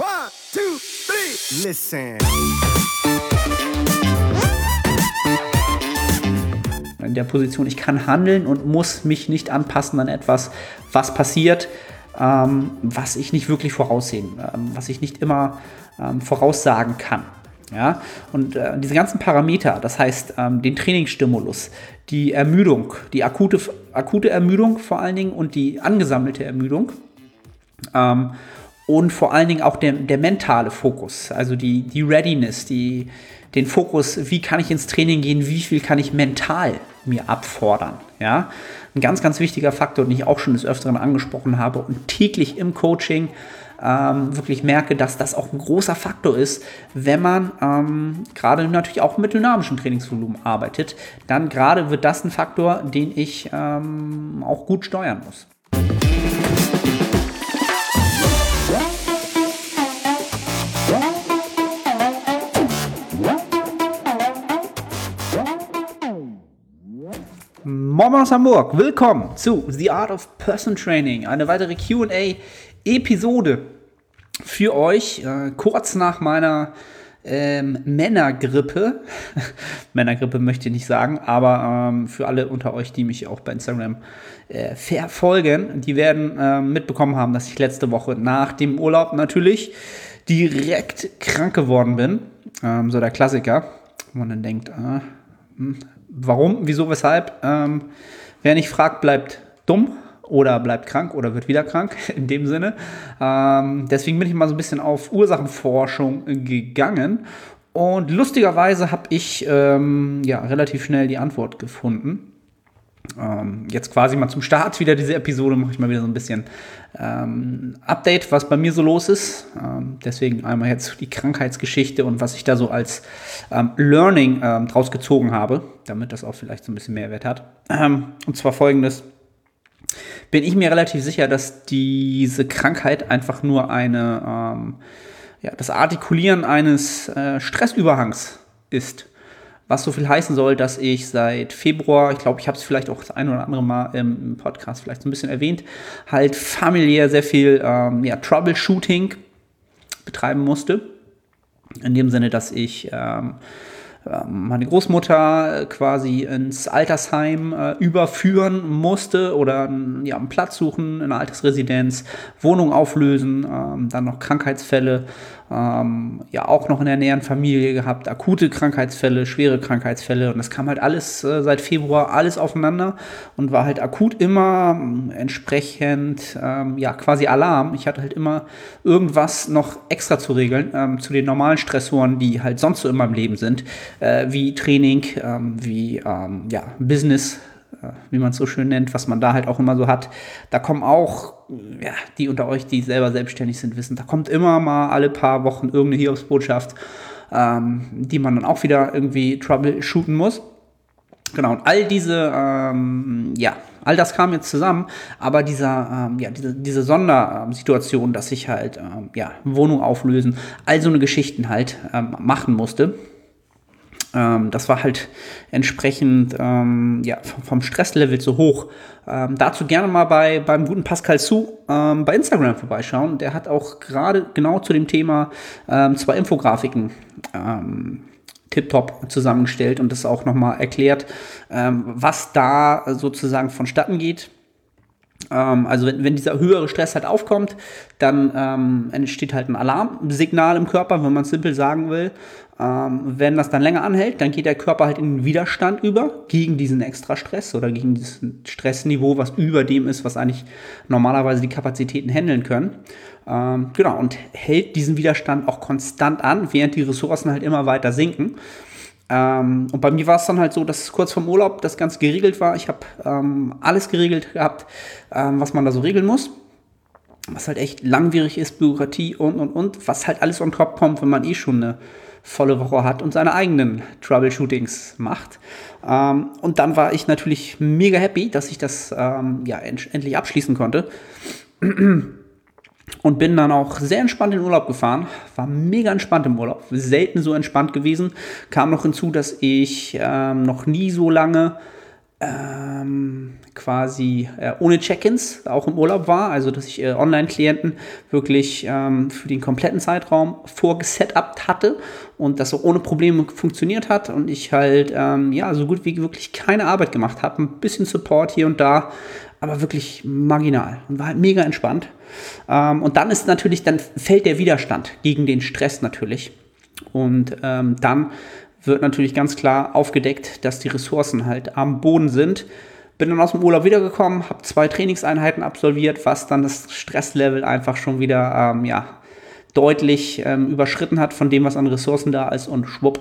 One, two, three. Listen. In der Position, ich kann handeln und muss mich nicht anpassen an etwas, was passiert, ähm, was ich nicht wirklich voraussehen, ähm, was ich nicht immer ähm, voraussagen kann. Ja, und äh, diese ganzen Parameter, das heißt ähm, den Trainingsstimulus, die Ermüdung, die akute, akute Ermüdung vor allen Dingen und die angesammelte Ermüdung ähm, und vor allen Dingen auch der, der mentale Fokus, also die, die Readiness, die, den Fokus, wie kann ich ins Training gehen, wie viel kann ich mental mir abfordern. Ja? Ein ganz, ganz wichtiger Faktor, den ich auch schon des Öfteren angesprochen habe und täglich im Coaching ähm, wirklich merke, dass das auch ein großer Faktor ist, wenn man ähm, gerade natürlich auch mit dynamischem Trainingsvolumen arbeitet. Dann gerade wird das ein Faktor, den ich ähm, auch gut steuern muss. Moin aus Hamburg, willkommen zu The Art of Person Training, eine weitere QA-Episode für euch, äh, kurz nach meiner ähm, Männergrippe. Männergrippe möchte ich nicht sagen, aber ähm, für alle unter euch, die mich auch bei Instagram äh, verfolgen, die werden äh, mitbekommen haben, dass ich letzte Woche nach dem Urlaub natürlich direkt krank geworden bin. Ähm, so der Klassiker, wo man dann denkt, äh, warum, wieso, weshalb. Ähm, wer nicht fragt, bleibt dumm oder bleibt krank oder wird wieder krank in dem Sinne. Ähm, deswegen bin ich mal so ein bisschen auf Ursachenforschung gegangen und lustigerweise habe ich ähm, ja relativ schnell die Antwort gefunden. Ähm, jetzt quasi mal zum Start wieder diese Episode mache ich mal wieder so ein bisschen ähm, Update, was bei mir so los ist. Ähm, deswegen einmal jetzt die Krankheitsgeschichte und was ich da so als ähm, Learning ähm, draus gezogen habe, damit das auch vielleicht so ein bisschen Mehrwert hat. Ähm, und zwar folgendes. Bin ich mir relativ sicher, dass diese Krankheit einfach nur eine, ja, das Artikulieren eines äh, Stressüberhangs ist. Was so viel heißen soll, dass ich seit Februar, ich glaube, ich habe es vielleicht auch das ein oder andere Mal im Podcast vielleicht so ein bisschen erwähnt, halt familiär sehr viel ähm, ja, Troubleshooting betreiben musste. In dem Sinne, dass ich ähm, ähm, meine Großmutter quasi ins Altersheim äh, überführen musste oder ja, einen Platz suchen in einer Altersresidenz, Wohnung auflösen, ähm, dann noch Krankheitsfälle ähm, ja auch noch in der näheren Familie gehabt, akute Krankheitsfälle, schwere Krankheitsfälle und das kam halt alles äh, seit Februar alles aufeinander und war halt akut immer äh, entsprechend ähm, ja quasi Alarm. Ich hatte halt immer irgendwas noch extra zu regeln ähm, zu den normalen Stressoren, die halt sonst so immer im Leben sind, äh, wie Training, ähm, wie ähm, ja Business wie man es so schön nennt, was man da halt auch immer so hat. Da kommen auch, ja, die unter euch, die selber selbstständig sind, wissen, da kommt immer mal alle paar Wochen irgendeine Hiobsbotschaft, ähm, die man dann auch wieder irgendwie troubleshooten muss. Genau, und all diese, ähm, ja, all das kam jetzt zusammen, aber dieser, ähm, ja, diese, diese Sondersituation, dass ich halt, ähm, ja, Wohnung auflösen, all so eine Geschichten halt ähm, machen musste, ähm, das war halt entsprechend ähm, ja, vom Stresslevel zu hoch. Ähm, dazu gerne mal bei, beim guten Pascal Su ähm, bei Instagram vorbeischauen. Der hat auch gerade genau zu dem Thema ähm, zwei Infografiken ähm, tiptop zusammengestellt und das auch nochmal erklärt, was da sozusagen vonstatten geht also wenn, wenn, dieser höhere Stress halt aufkommt, dann ähm, entsteht halt ein Alarmsignal im Körper, wenn man es simpel sagen will. Ähm, wenn das dann länger anhält, dann geht der Körper halt in den Widerstand über gegen diesen Extrastress oder gegen dieses Stressniveau, was über dem ist, was eigentlich normalerweise die Kapazitäten handeln können. Ähm, genau, und hält diesen Widerstand auch konstant an, während die Ressourcen halt immer weiter sinken. Ähm, und bei mir war es dann halt so, dass kurz vorm Urlaub das Ganze geregelt war. Ich habe ähm, alles geregelt gehabt, ähm, was man da so regeln muss. Was halt echt langwierig ist, Bürokratie und und und, was halt alles on top kommt, wenn man eh schon eine volle Woche hat und seine eigenen Troubleshootings macht. Ähm, und dann war ich natürlich mega happy, dass ich das ähm, ja endlich abschließen konnte und bin dann auch sehr entspannt in den Urlaub gefahren. War mega entspannt im Urlaub, selten so entspannt gewesen. Kam noch hinzu, dass ich ähm, noch nie so lange ähm, quasi äh, ohne Check-ins auch im Urlaub war, also dass ich äh, Online-Klienten wirklich ähm, für den kompletten Zeitraum vorgesetupt hatte und das auch ohne Probleme funktioniert hat und ich halt ähm, ja so gut wie wirklich keine Arbeit gemacht habe, ein bisschen Support hier und da, aber wirklich marginal und war halt mega entspannt. Ähm, und dann ist natürlich, dann fällt der Widerstand gegen den Stress natürlich. Und ähm, dann wird natürlich ganz klar aufgedeckt, dass die Ressourcen halt am Boden sind. Bin dann aus dem Urlaub wiedergekommen, habe zwei Trainingseinheiten absolviert, was dann das Stresslevel einfach schon wieder ähm, ja, deutlich ähm, überschritten hat von dem, was an Ressourcen da ist und schwupp,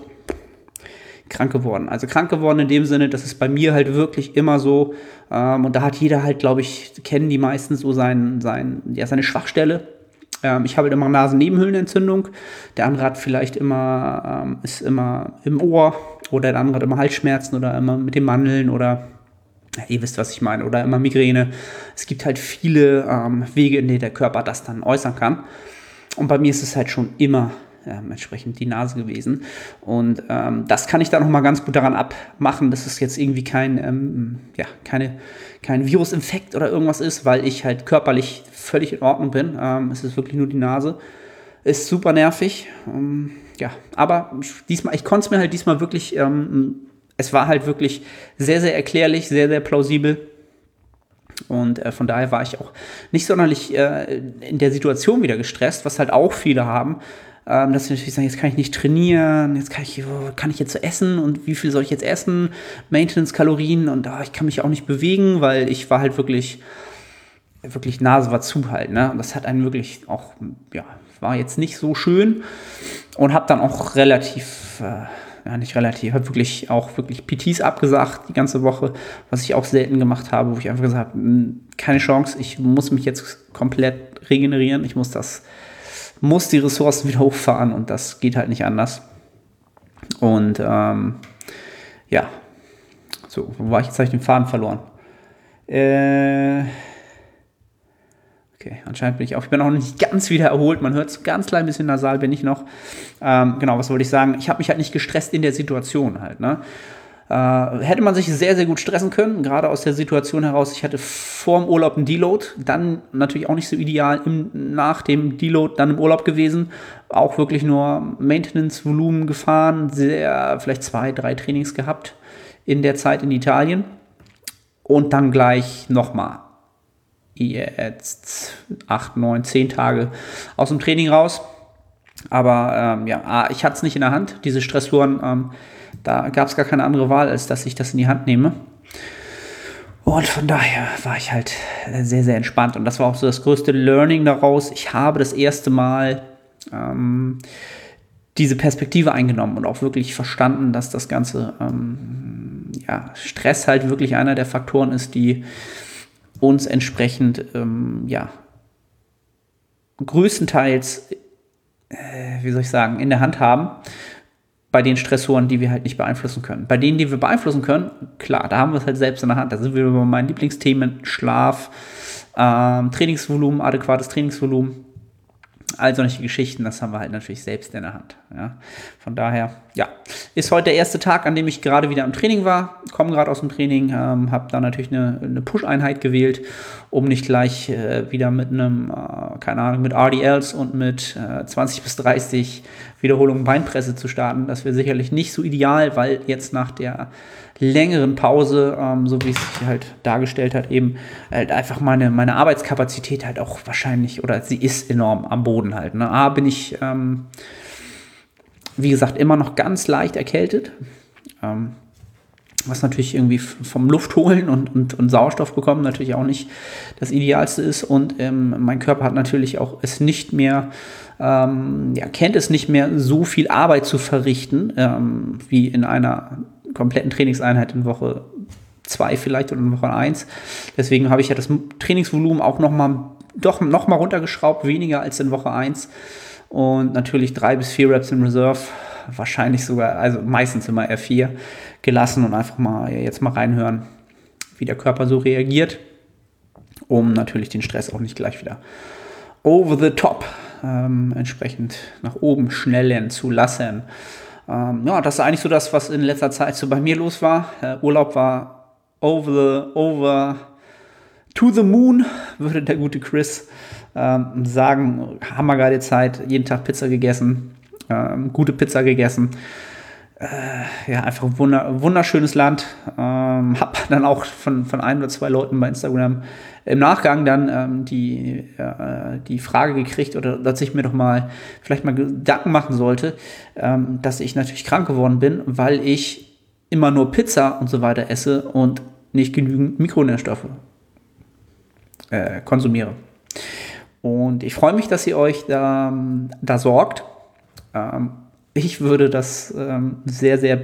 krank geworden. Also krank geworden in dem Sinne, dass es bei mir halt wirklich immer so, ähm, und da hat jeder halt, glaube ich, kennen die meisten so sein, sein, ja, seine Schwachstelle ähm, ich habe halt immer Nasennebenhöhlenentzündung. Der andere hat vielleicht immer, ähm, ist immer im Ohr oder der andere hat immer Halsschmerzen oder immer mit den Mandeln oder ja, ihr wisst, was ich meine, oder immer Migräne. Es gibt halt viele ähm, Wege, in denen der Körper das dann äußern kann. Und bei mir ist es halt schon immer ähm, entsprechend die Nase gewesen. Und ähm, das kann ich da nochmal ganz gut daran abmachen, dass es jetzt irgendwie kein, ähm, ja, keine, kein Virusinfekt oder irgendwas ist, weil ich halt körperlich völlig in Ordnung bin. Ähm, es ist wirklich nur die Nase. Ist super nervig. Ähm, ja, aber diesmal, ich konnte es mir halt diesmal wirklich, ähm, es war halt wirklich sehr, sehr erklärlich, sehr, sehr plausibel. Und äh, von daher war ich auch nicht sonderlich äh, in der Situation wieder gestresst, was halt auch viele haben, ähm, dass sie natürlich sagen, jetzt kann ich nicht trainieren, jetzt kann ich, kann ich jetzt so essen und wie viel soll ich jetzt essen? Maintenance-Kalorien und oh, ich kann mich auch nicht bewegen, weil ich war halt wirklich, wirklich Nase war zu halt, ne? Und das hat einen wirklich auch, ja, war jetzt nicht so schön und habe dann auch relativ, äh, ja nicht relativ, habe wirklich auch wirklich PTs abgesagt die ganze Woche, was ich auch selten gemacht habe, wo ich einfach gesagt habe, hm, keine Chance, ich muss mich jetzt komplett regenerieren, ich muss das muss die Ressourcen wieder hochfahren und das geht halt nicht anders. Und ähm, ja, so, wo war ich jetzt? Habe ich den Faden verloren. Äh, okay, anscheinend bin ich auch. Ich bin auch nicht ganz wieder erholt. Man hört es ganz klein bisschen nasal, bin ich noch. Ähm, genau, was wollte ich sagen? Ich habe mich halt nicht gestresst in der Situation halt. Ne? Äh, hätte man sich sehr, sehr gut stressen können, gerade aus der Situation heraus. Ich hatte vor dem Urlaub einen Deload, dann natürlich auch nicht so ideal im, nach dem Deload dann im Urlaub gewesen. Auch wirklich nur Maintenance-Volumen gefahren, sehr, vielleicht zwei, drei Trainings gehabt in der Zeit in Italien. Und dann gleich nochmal jetzt acht, neun, zehn Tage aus dem Training raus. Aber ähm, ja, ich hatte es nicht in der Hand. Diese Stressuren ähm, da gab es gar keine andere Wahl, als dass ich das in die Hand nehme. Und von daher war ich halt sehr, sehr entspannt. Und das war auch so das größte Learning daraus. Ich habe das erste Mal ähm, diese Perspektive eingenommen und auch wirklich verstanden, dass das Ganze, ähm, ja, Stress halt wirklich einer der Faktoren ist, die uns entsprechend, ähm, ja, größtenteils, äh, wie soll ich sagen, in der Hand haben bei den Stressoren, die wir halt nicht beeinflussen können. Bei denen, die wir beeinflussen können, klar, da haben wir es halt selbst in der Hand. Da sind wir über meinen Lieblingsthemen, Schlaf, ähm, Trainingsvolumen, adäquates Trainingsvolumen, all solche Geschichten, das haben wir halt natürlich selbst in der Hand. Ja. Von daher, ja, ist heute der erste Tag, an dem ich gerade wieder im Training war, komme gerade aus dem Training, ähm, habe da natürlich eine, eine Push-Einheit gewählt, um nicht gleich äh, wieder mit einem, äh, keine Ahnung, mit RDLs und mit äh, 20 bis 30 Wiederholungen Beinpresse zu starten. Das wäre sicherlich nicht so ideal, weil jetzt nach der längeren Pause, ähm, so wie es sich halt dargestellt hat, eben halt einfach meine, meine Arbeitskapazität halt auch wahrscheinlich, oder sie ist enorm am Boden halt. Ne? A, bin ich, ähm, wie gesagt, immer noch ganz leicht erkältet. Ähm, was natürlich irgendwie vom Luft holen und, und, und, Sauerstoff bekommen natürlich auch nicht das Idealste ist. Und ähm, mein Körper hat natürlich auch es nicht mehr, ähm, ja, kennt es nicht mehr, so viel Arbeit zu verrichten, ähm, wie in einer kompletten Trainingseinheit in Woche 2 vielleicht oder in Woche 1. Deswegen habe ich ja das Trainingsvolumen auch nochmal doch noch mal runtergeschraubt, weniger als in Woche 1. Und natürlich drei bis vier Reps in Reserve, wahrscheinlich sogar, also meistens immer R4 gelassen und einfach mal jetzt mal reinhören, wie der Körper so reagiert, um natürlich den Stress auch nicht gleich wieder over the top ähm, entsprechend nach oben schnellen zu lassen. Ähm, ja, das ist eigentlich so das, was in letzter Zeit so bei mir los war. Äh, Urlaub war over the, over to the moon, würde der gute Chris ähm, sagen. Hammergeile Zeit, jeden Tag Pizza gegessen, ähm, gute Pizza gegessen. Äh, ja, einfach ein wunder, wunderschönes Land. Ähm, hab dann auch von, von ein oder zwei Leuten bei Instagram im Nachgang dann ähm, die, äh, die Frage gekriegt oder dass ich mir doch mal vielleicht mal Gedanken machen sollte, ähm, dass ich natürlich krank geworden bin, weil ich immer nur Pizza und so weiter esse und nicht genügend Mikronährstoffe äh, konsumiere. Und ich freue mich, dass ihr euch da, da sorgt. Ähm, ich würde das ähm, sehr, sehr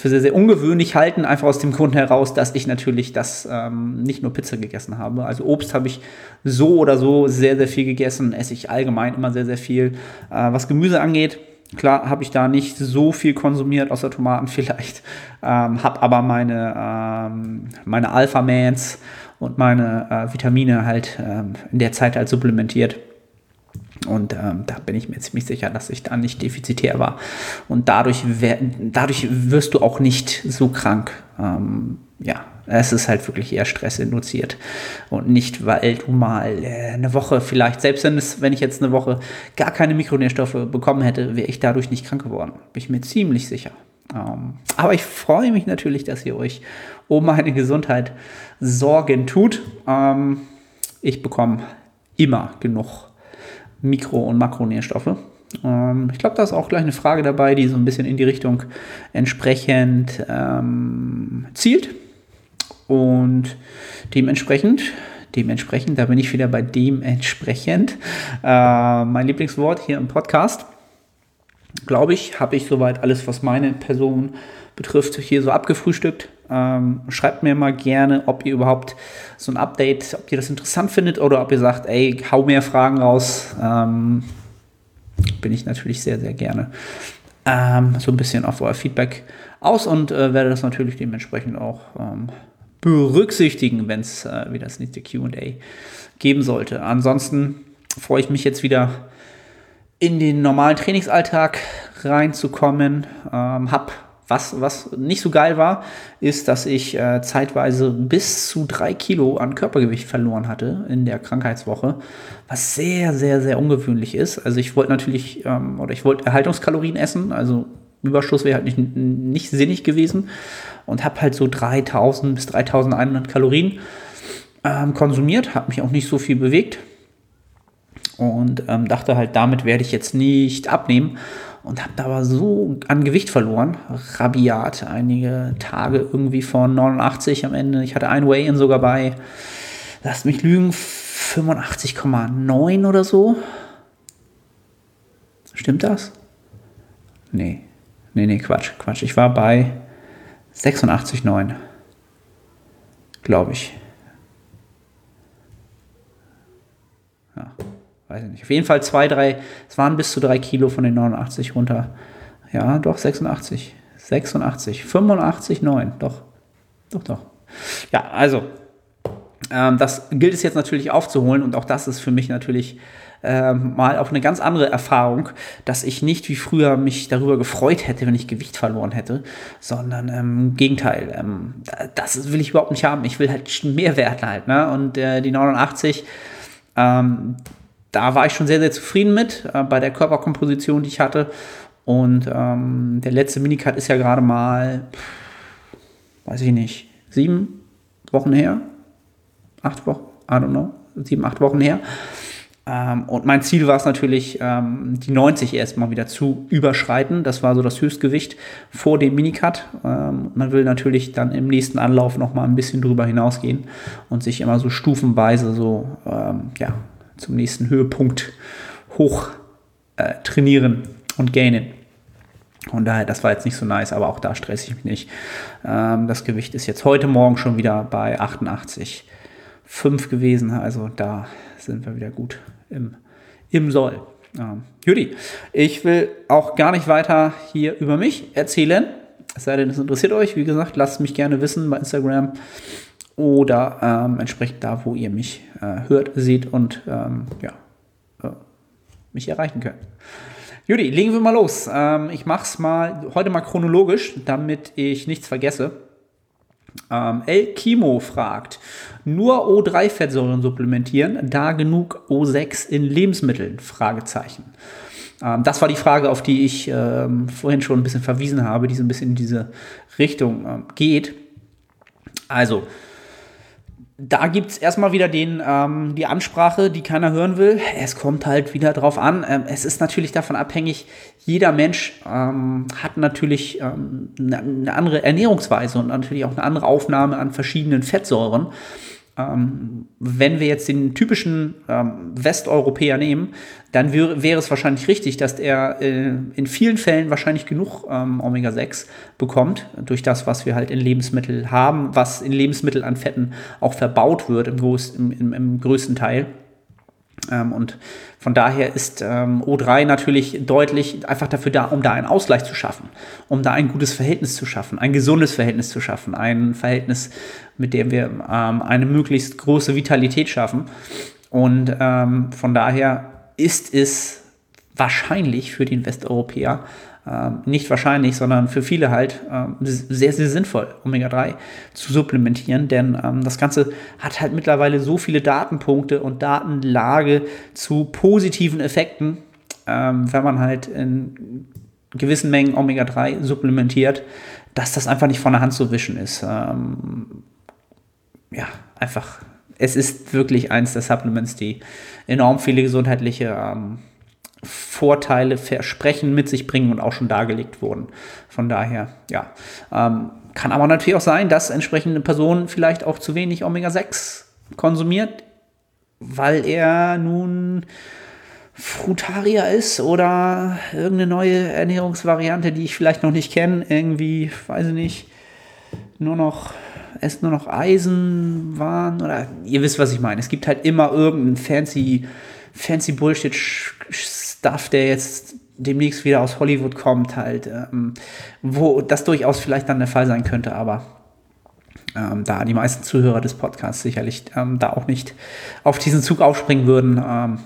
für sehr, sehr ungewöhnlich halten, einfach aus dem Grund heraus, dass ich natürlich das ähm, nicht nur Pizza gegessen habe. Also Obst habe ich so oder so sehr, sehr viel gegessen, esse ich allgemein immer sehr, sehr viel. Äh, was Gemüse angeht, klar habe ich da nicht so viel konsumiert, außer Tomaten vielleicht, ähm, habe aber meine, ähm, meine Alpha-Mans und meine äh, Vitamine halt ähm, in der Zeit halt supplementiert. Und ähm, da bin ich mir ziemlich sicher, dass ich da nicht defizitär war. Und dadurch, dadurch wirst du auch nicht so krank. Ähm, ja, es ist halt wirklich eher stressinduziert. Und nicht, weil du mal äh, eine Woche vielleicht, selbst wenn, es, wenn ich jetzt eine Woche gar keine Mikronährstoffe bekommen hätte, wäre ich dadurch nicht krank geworden. Bin ich mir ziemlich sicher. Ähm, aber ich freue mich natürlich, dass ihr euch um meine Gesundheit Sorgen tut. Ähm, ich bekomme immer genug Mikro- und Makronährstoffe. Ähm, ich glaube, da ist auch gleich eine Frage dabei, die so ein bisschen in die Richtung entsprechend ähm, zielt. Und dementsprechend, dementsprechend, da bin ich wieder bei dementsprechend, äh, mein Lieblingswort hier im Podcast. Glaube ich, habe ich soweit alles, was meine Person betrifft, hier so abgefrühstückt. Ähm, schreibt mir mal gerne, ob ihr überhaupt so ein Update, ob ihr das interessant findet oder ob ihr sagt, ey, hau mehr Fragen raus. Ähm, bin ich natürlich sehr, sehr gerne ähm, so ein bisschen auf euer Feedback aus und äh, werde das natürlich dementsprechend auch ähm, berücksichtigen, wenn es äh, wieder das nächste QA geben sollte. Ansonsten freue ich mich jetzt wieder in den normalen Trainingsalltag reinzukommen. Ähm, hab was, was nicht so geil war, ist, dass ich äh, zeitweise bis zu drei Kilo an Körpergewicht verloren hatte in der Krankheitswoche, was sehr, sehr, sehr ungewöhnlich ist. Also ich wollte natürlich, ähm, oder ich wollte Erhaltungskalorien essen, also Überschuss wäre halt nicht, nicht sinnig gewesen und habe halt so 3000 bis 3100 Kalorien ähm, konsumiert, habe mich auch nicht so viel bewegt und ähm, dachte halt, damit werde ich jetzt nicht abnehmen und habe da aber so an Gewicht verloren, rabiat, einige Tage irgendwie von 89 am Ende. Ich hatte ein Weigh-In sogar bei, lasst mich lügen, 85,9 oder so. Stimmt das? Nee. Nee, nee, Quatsch, Quatsch. Ich war bei 86,9. Glaube ich. Ja weiß ich nicht. Auf jeden Fall zwei, drei, es waren bis zu drei Kilo von den 89 runter. Ja, doch, 86. 86, 85, 9, doch. Doch, doch. Ja, also, ähm, das gilt es jetzt natürlich aufzuholen und auch das ist für mich natürlich ähm, mal auch eine ganz andere Erfahrung, dass ich nicht wie früher mich darüber gefreut hätte, wenn ich Gewicht verloren hätte, sondern ähm, im Gegenteil, ähm, das will ich überhaupt nicht haben. Ich will halt mehr Wert halt, ne? Und äh, die 89, ähm, da war ich schon sehr, sehr zufrieden mit, äh, bei der Körperkomposition, die ich hatte. Und ähm, der letzte Minicut ist ja gerade mal, weiß ich nicht, sieben Wochen her? Acht Wochen? I don't know. Sieben, acht Wochen her. Ähm, und mein Ziel war es natürlich, ähm, die 90 erstmal wieder zu überschreiten. Das war so das Höchstgewicht vor dem Minicut. Ähm, man will natürlich dann im nächsten Anlauf nochmal ein bisschen drüber hinausgehen und sich immer so stufenweise so, ähm, ja, zum nächsten Höhepunkt hoch äh, trainieren und gainen. Und daher, das war jetzt nicht so nice, aber auch da stresse ich mich nicht. Ähm, das Gewicht ist jetzt heute Morgen schon wieder bei 88,5 gewesen. Also da sind wir wieder gut im, im Soll. Ähm, Judy, ich will auch gar nicht weiter hier über mich erzählen. Es sei denn, es interessiert euch. Wie gesagt, lasst mich gerne wissen bei Instagram oder ähm, entsprechend da, wo ihr mich äh, hört, seht und ähm, ja, äh, mich erreichen könnt. Judy, legen wir mal los. Ähm, ich mache es mal heute mal chronologisch, damit ich nichts vergesse. Ähm, El Kimo fragt, nur O3-Fettsäuren supplementieren, da genug O6 in Lebensmitteln? Fragezeichen. Ähm, das war die Frage, auf die ich ähm, vorhin schon ein bisschen verwiesen habe, die so ein bisschen in diese Richtung geht. Also, da gibt es erstmal wieder den, ähm, die Ansprache, die keiner hören will. Es kommt halt wieder drauf an. Ähm, es ist natürlich davon abhängig, jeder Mensch ähm, hat natürlich ähm, eine, eine andere Ernährungsweise und natürlich auch eine andere Aufnahme an verschiedenen Fettsäuren. Ähm, wenn wir jetzt den typischen ähm, Westeuropäer nehmen, dann wär, wäre es wahrscheinlich richtig, dass er äh, in vielen Fällen wahrscheinlich genug ähm, Omega-6 bekommt, durch das, was wir halt in Lebensmitteln haben, was in Lebensmitteln an Fetten auch verbaut wird im, im, im größten Teil. Ähm, und von daher ist ähm, O3 natürlich deutlich einfach dafür da, um da einen Ausgleich zu schaffen, um da ein gutes Verhältnis zu schaffen, ein gesundes Verhältnis zu schaffen, ein Verhältnis, mit dem wir ähm, eine möglichst große Vitalität schaffen. Und von daher ist es wahrscheinlich für den Westeuropäer nicht wahrscheinlich, sondern für viele halt ähm, sehr, sehr sinnvoll, Omega-3 zu supplementieren, denn ähm, das Ganze hat halt mittlerweile so viele Datenpunkte und Datenlage zu positiven Effekten, ähm, wenn man halt in gewissen Mengen Omega-3 supplementiert, dass das einfach nicht von der Hand zu wischen ist. Ähm, ja, einfach es ist wirklich eins der Supplements, die enorm viele gesundheitliche ähm, Vorteile, Versprechen mit sich bringen und auch schon dargelegt wurden. Von daher, ja. Ähm, kann aber natürlich auch sein, dass entsprechende Person vielleicht auch zu wenig Omega-6 konsumiert, weil er nun Frutarier ist oder irgendeine neue Ernährungsvariante, die ich vielleicht noch nicht kenne, irgendwie, weiß ich nicht, nur noch esst nur noch Eisenwaren oder ihr wisst, was ich meine. Es gibt halt immer irgendeinen fancy, fancy Bullshit Stuff, der jetzt demnächst wieder aus Hollywood kommt, halt, ähm, wo das durchaus vielleicht dann der Fall sein könnte, aber ähm, da die meisten Zuhörer des Podcasts sicherlich ähm, da auch nicht auf diesen Zug aufspringen würden, ähm,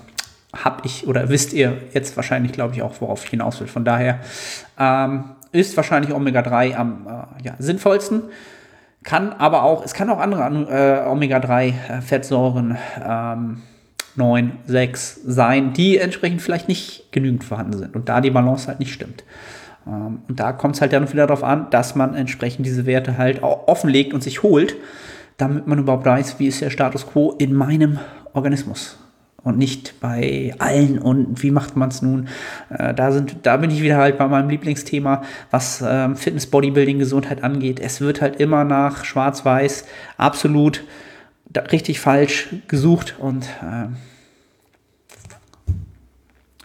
habt ich oder wisst ihr jetzt wahrscheinlich, glaube ich, auch, worauf ich hinaus will. Von daher ähm, ist wahrscheinlich Omega-3 am äh, ja, sinnvollsten. Kann aber auch, es kann auch andere äh, Omega-3-Fettsäuren ähm, 9, 6 sein, die entsprechend vielleicht nicht genügend vorhanden sind und da die Balance halt nicht stimmt. Ähm, und da kommt es halt dann wieder darauf an, dass man entsprechend diese Werte halt auch offenlegt und sich holt, damit man überhaupt weiß, wie ist der Status quo in meinem Organismus und nicht bei allen und wie macht man es nun? Äh, da, sind, da bin ich wieder halt bei meinem Lieblingsthema, was ähm, Fitness, Bodybuilding, Gesundheit angeht. Es wird halt immer nach Schwarz-Weiß absolut richtig falsch gesucht und äh,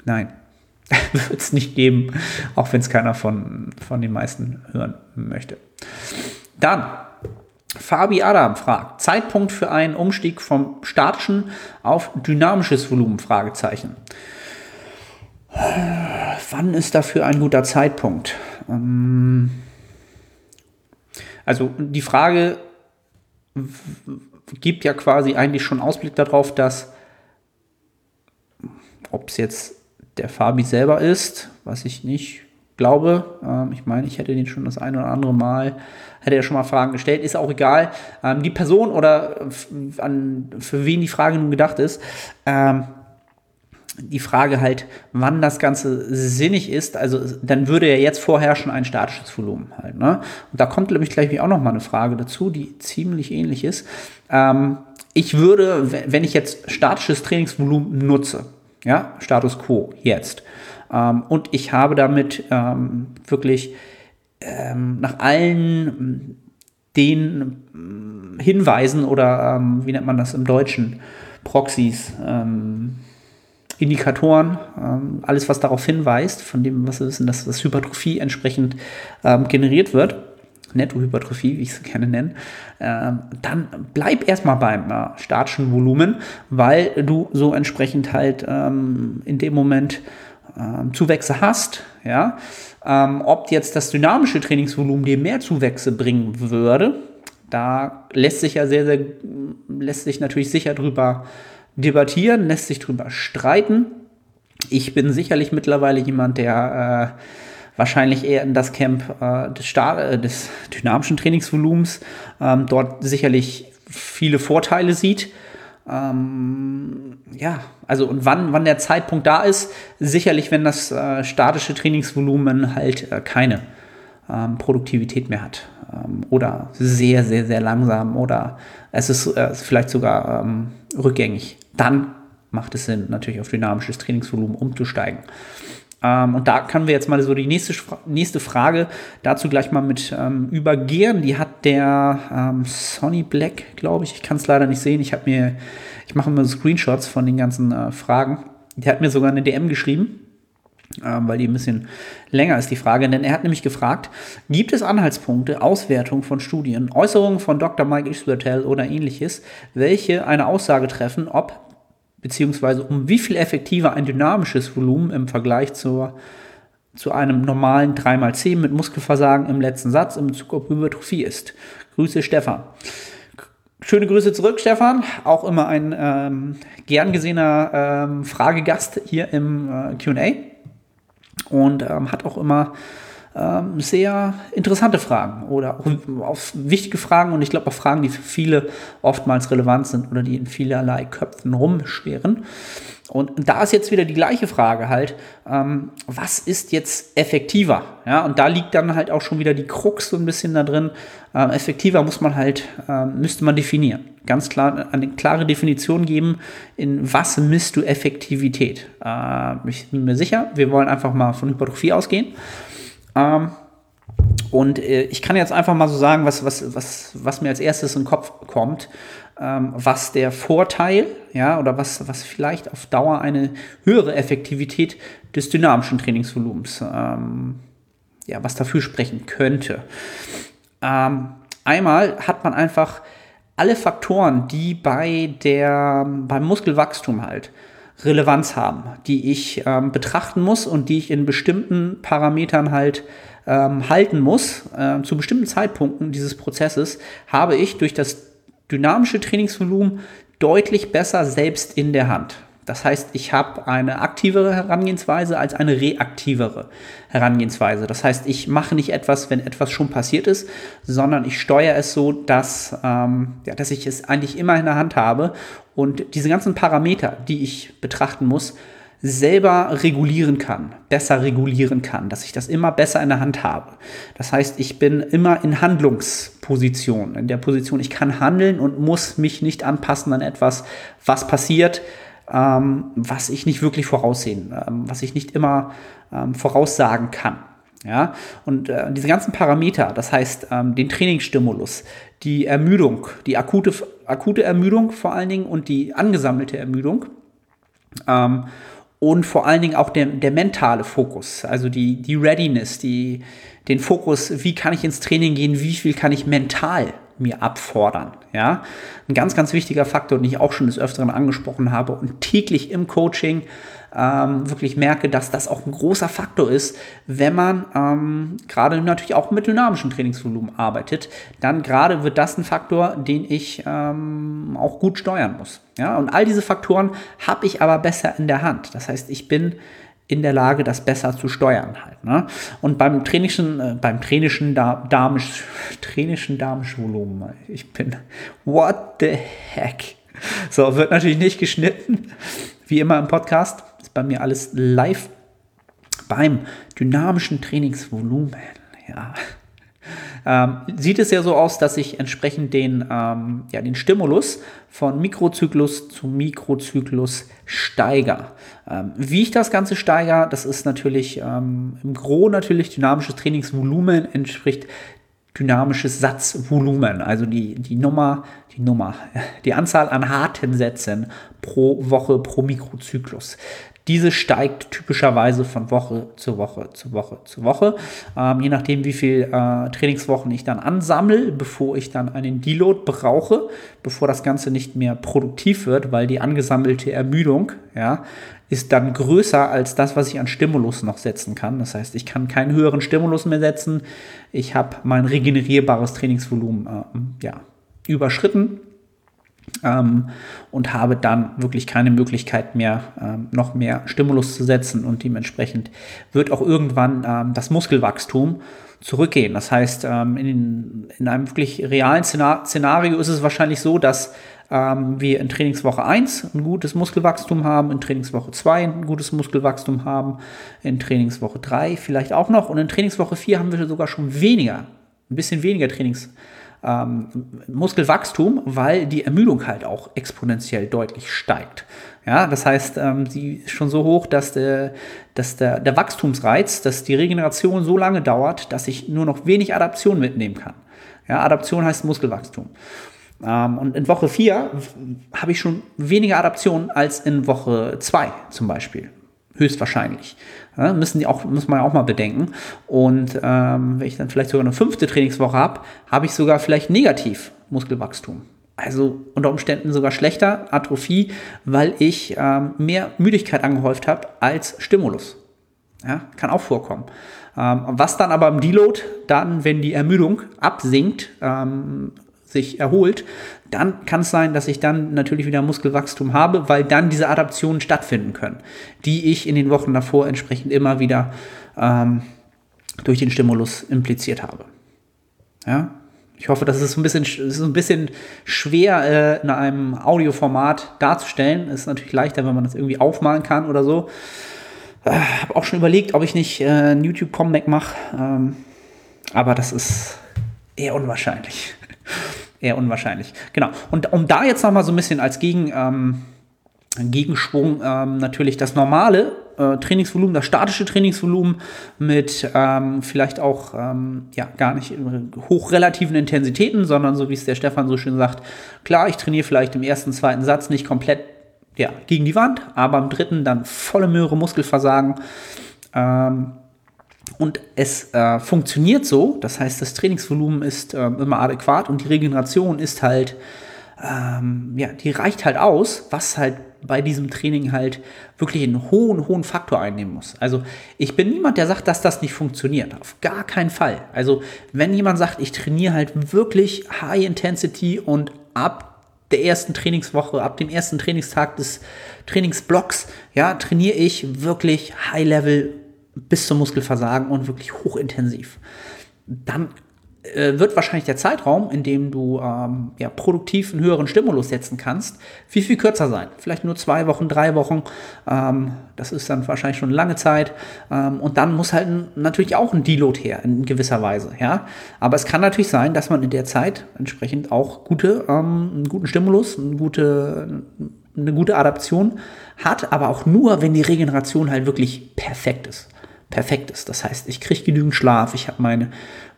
nein, wird es nicht geben, auch wenn es keiner von, von den meisten hören möchte. Dann, Fabi Adam fragt, Zeitpunkt für einen Umstieg vom statischen auf dynamisches Volumen? Fragezeichen. Wann ist dafür ein guter Zeitpunkt? Ähm, also die Frage gibt ja quasi eigentlich schon Ausblick darauf, dass, ob es jetzt der Fabi selber ist, was ich nicht glaube, ähm, ich meine, ich hätte den schon das ein oder andere Mal, hätte er schon mal Fragen gestellt, ist auch egal. Ähm, die Person oder an, für wen die Frage nun gedacht ist, ähm, die Frage halt, wann das Ganze sinnig ist, also dann würde ja jetzt vorherrschen ein statisches Volumen halt. Ne? Und da kommt, glaube ich, gleich auch noch mal eine Frage dazu, die ziemlich ähnlich ist. Ähm, ich würde, wenn ich jetzt statisches Trainingsvolumen nutze, ja, Status quo jetzt, ähm, und ich habe damit ähm, wirklich ähm, nach allen den Hinweisen oder ähm, wie nennt man das im Deutschen, Proxys, ähm, Indikatoren, alles was darauf hinweist, von dem, was wir wissen, dass das Hypertrophie entsprechend generiert wird, Nettohypertrophie, wie ich es gerne nenne, ähm, dann bleib erstmal beim äh, statischen Volumen, weil du so entsprechend halt ähm, in dem Moment ähm, Zuwächse hast, ja. Ob jetzt das dynamische Trainingsvolumen dir mehr Zuwächse bringen würde, da lässt sich ja sehr, sehr, lässt sich natürlich sicher drüber debattieren, lässt sich drüber streiten. Ich bin sicherlich mittlerweile jemand, der, äh, wahrscheinlich eher in das Camp äh, des, äh, des, dynamischen Trainingsvolumens, ähm, dort sicherlich viele Vorteile sieht. Ähm, ja, also und wann, wann der Zeitpunkt da ist, sicherlich, wenn das äh, statische Trainingsvolumen halt äh, keine ähm, Produktivität mehr hat. Ähm, oder sehr, sehr, sehr langsam oder es ist äh, vielleicht sogar ähm, rückgängig. Dann macht es Sinn, natürlich auf dynamisches Trainingsvolumen umzusteigen. Ähm, und da können wir jetzt mal so die nächste, nächste Frage dazu gleich mal mit ähm, übergehen. Die hat der ähm, Sonny Black, glaube ich. Ich kann es leider nicht sehen. Ich habe mir, ich mache immer Screenshots von den ganzen äh, Fragen. Der hat mir sogar eine DM geschrieben. Ähm, weil die ein bisschen länger ist, die Frage. Denn er hat nämlich gefragt, gibt es Anhaltspunkte, Auswertung von Studien, Äußerungen von Dr. Mike Isbertel oder ähnliches, welche eine Aussage treffen, ob beziehungsweise um wie viel effektiver ein dynamisches Volumen im Vergleich zur, zu einem normalen 3x10 mit Muskelversagen im letzten Satz im Bezug auf Hypertrophie ist. Grüße Stefan. Schöne Grüße zurück, Stefan. Auch immer ein ähm, gern gesehener ähm, Fragegast hier im äh, QA. Und ähm, hat auch immer ähm, sehr interessante Fragen oder auch wichtige Fragen und ich glaube auch Fragen, die für viele oftmals relevant sind oder die in vielerlei Köpfen rumschweren. Und da ist jetzt wieder die gleiche Frage halt, ähm, was ist jetzt effektiver? Ja, und da liegt dann halt auch schon wieder die Krux so ein bisschen da drin. Ähm, effektiver muss man halt, ähm, müsste man definieren. Ganz klar, eine klare Definition geben, in was misst du Effektivität. Äh, ich bin mir sicher, wir wollen einfach mal von Hypertrophie ausgehen. Ähm, und äh, ich kann jetzt einfach mal so sagen, was, was, was, was mir als erstes in den Kopf kommt, ähm, was der Vorteil, ja, oder was, was vielleicht auf Dauer eine höhere Effektivität des dynamischen Trainingsvolumens, ähm, ja, was dafür sprechen könnte. Ähm, einmal hat man einfach alle Faktoren, die bei der, beim Muskelwachstum halt Relevanz haben, die ich ähm, betrachten muss und die ich in bestimmten Parametern halt ähm, halten muss. Äh, zu bestimmten Zeitpunkten dieses Prozesses habe ich durch das dynamische Trainingsvolumen deutlich besser selbst in der Hand. Das heißt, ich habe eine aktivere Herangehensweise als eine reaktivere Herangehensweise. Das heißt, ich mache nicht etwas, wenn etwas schon passiert ist, sondern ich steuere es so, dass, ähm, ja, dass ich es eigentlich immer in der Hand habe und diese ganzen Parameter, die ich betrachten muss, selber regulieren kann, besser regulieren kann, dass ich das immer besser in der Hand habe. Das heißt, ich bin immer in Handlungsposition, in der Position, ich kann handeln und muss mich nicht anpassen an etwas, was passiert, ähm, was ich nicht wirklich voraussehen, ähm, was ich nicht immer ähm, voraussagen kann. Ja, und äh, diese ganzen Parameter, das heißt ähm, den Trainingsstimulus, die Ermüdung, die akute, akute Ermüdung vor allen Dingen und die angesammelte Ermüdung ähm, und vor allen Dingen auch der, der mentale Fokus, also die, die Readiness, die, den Fokus, wie kann ich ins Training gehen, wie viel kann ich mental mir abfordern. Ja, ein ganz, ganz wichtiger Faktor, den ich auch schon des Öfteren angesprochen habe und täglich im Coaching ähm, wirklich merke, dass das auch ein großer Faktor ist, wenn man ähm, gerade natürlich auch mit dynamischem Trainingsvolumen arbeitet, dann gerade wird das ein Faktor, den ich ähm, auch gut steuern muss. Ja, und all diese Faktoren habe ich aber besser in der Hand. Das heißt, ich bin in der Lage, das besser zu steuern halt. Ne? Und beim trainischen, äh, beim trainischen, da, damisch, trainischen damisch Volumen, ich bin, what the heck? So, wird natürlich nicht geschnitten, wie immer im Podcast, ist bei mir alles live. Beim dynamischen Trainingsvolumen, ja, ähm, sieht es ja so aus, dass ich entsprechend den, ähm, ja, den Stimulus von Mikrozyklus zu Mikrozyklus steigere. Ähm, wie ich das Ganze steigere, das ist natürlich ähm, im Gro natürlich dynamisches Trainingsvolumen entspricht dynamisches Satzvolumen, also die, die Nummer, die Nummer, die Anzahl an harten Sätzen pro Woche, pro Mikrozyklus. Diese steigt typischerweise von Woche zu Woche zu Woche zu Woche, ähm, je nachdem, wie viel äh, Trainingswochen ich dann ansammle, bevor ich dann einen Deload brauche, bevor das Ganze nicht mehr produktiv wird, weil die angesammelte Ermüdung ja, ist dann größer als das, was ich an Stimulus noch setzen kann. Das heißt, ich kann keinen höheren Stimulus mehr setzen. Ich habe mein regenerierbares Trainingsvolumen äh, ja, überschritten ähm, und habe dann wirklich keine Möglichkeit mehr, ähm, noch mehr Stimulus zu setzen und dementsprechend wird auch irgendwann ähm, das Muskelwachstum zurückgehen. Das heißt, ähm, in, in, einem wirklich realen Szenario ist es wahrscheinlich so, dass ähm, wir in Trainingswoche 1 ein gutes Muskelwachstum haben, in Trainingswoche 2 ein gutes Muskelwachstum haben, in Trainingswoche 3 vielleicht auch noch und in Trainingswoche 4 haben wir sogar schon weniger, ein bisschen weniger Trainings ähm, Muskelwachstum, weil die Ermüdung halt auch exponentiell deutlich steigt. Ja, das heißt, ähm, sie ist schon so hoch, dass, der, dass der, der Wachstumsreiz, dass die Regeneration so lange dauert, dass ich nur noch wenig Adaption mitnehmen kann. Ja, Adaption heißt Muskelwachstum. Ähm, und in Woche 4 habe ich schon weniger Adaption als in Woche 2 zum Beispiel. Höchstwahrscheinlich. Ja, müssen die auch, muss man ja auch mal bedenken. Und ähm, wenn ich dann vielleicht sogar eine fünfte Trainingswoche habe, habe ich sogar vielleicht negativ Muskelwachstum. Also unter Umständen sogar schlechter Atrophie, weil ich ähm, mehr Müdigkeit angehäuft habe als Stimulus. Ja, kann auch vorkommen. Ähm, was dann aber im Deload, dann, wenn die Ermüdung absinkt, ähm, sich erholt, dann kann es sein, dass ich dann natürlich wieder Muskelwachstum habe, weil dann diese Adaptionen stattfinden können, die ich in den Wochen davor entsprechend immer wieder ähm, durch den Stimulus impliziert habe. Ja, ich hoffe, das ist ein bisschen, ist ein bisschen schwer äh, in einem Audioformat darzustellen. Ist natürlich leichter, wenn man das irgendwie aufmalen kann oder so. Äh, habe auch schon überlegt, ob ich nicht äh, ein YouTube-Comeback mache, ähm, aber das ist eher unwahrscheinlich eher unwahrscheinlich. Genau. Und um da jetzt nochmal so ein bisschen als Gegen, ähm, Gegenschwung ähm, natürlich das normale äh, Trainingsvolumen, das statische Trainingsvolumen mit ähm, vielleicht auch ähm, ja, gar nicht hochrelativen Intensitäten, sondern so wie es der Stefan so schön sagt, klar, ich trainiere vielleicht im ersten, zweiten Satz nicht komplett ja, gegen die Wand, aber im dritten dann volle Möhre Muskelversagen. Ähm, und es äh, funktioniert so, das heißt, das Trainingsvolumen ist äh, immer adäquat und die Regeneration ist halt, ähm, ja, die reicht halt aus, was halt bei diesem Training halt wirklich einen hohen, hohen Faktor einnehmen muss. Also ich bin niemand, der sagt, dass das nicht funktioniert. Auf gar keinen Fall. Also wenn jemand sagt, ich trainiere halt wirklich High Intensity und ab der ersten Trainingswoche, ab dem ersten Trainingstag des Trainingsblocks, ja, trainiere ich wirklich High Level bis zum Muskelversagen und wirklich hochintensiv. Dann äh, wird wahrscheinlich der Zeitraum, in dem du ähm, ja, produktiv einen höheren Stimulus setzen kannst, viel, viel kürzer sein. Vielleicht nur zwei Wochen, drei Wochen. Ähm, das ist dann wahrscheinlich schon eine lange Zeit. Ähm, und dann muss halt natürlich auch ein Deload her, in gewisser Weise. Ja? Aber es kann natürlich sein, dass man in der Zeit entsprechend auch gute, ähm, einen guten Stimulus, eine gute, eine gute Adaption hat, aber auch nur, wenn die Regeneration halt wirklich perfekt ist perfekt ist. Das heißt, ich kriege genügend Schlaf, ich habe meine,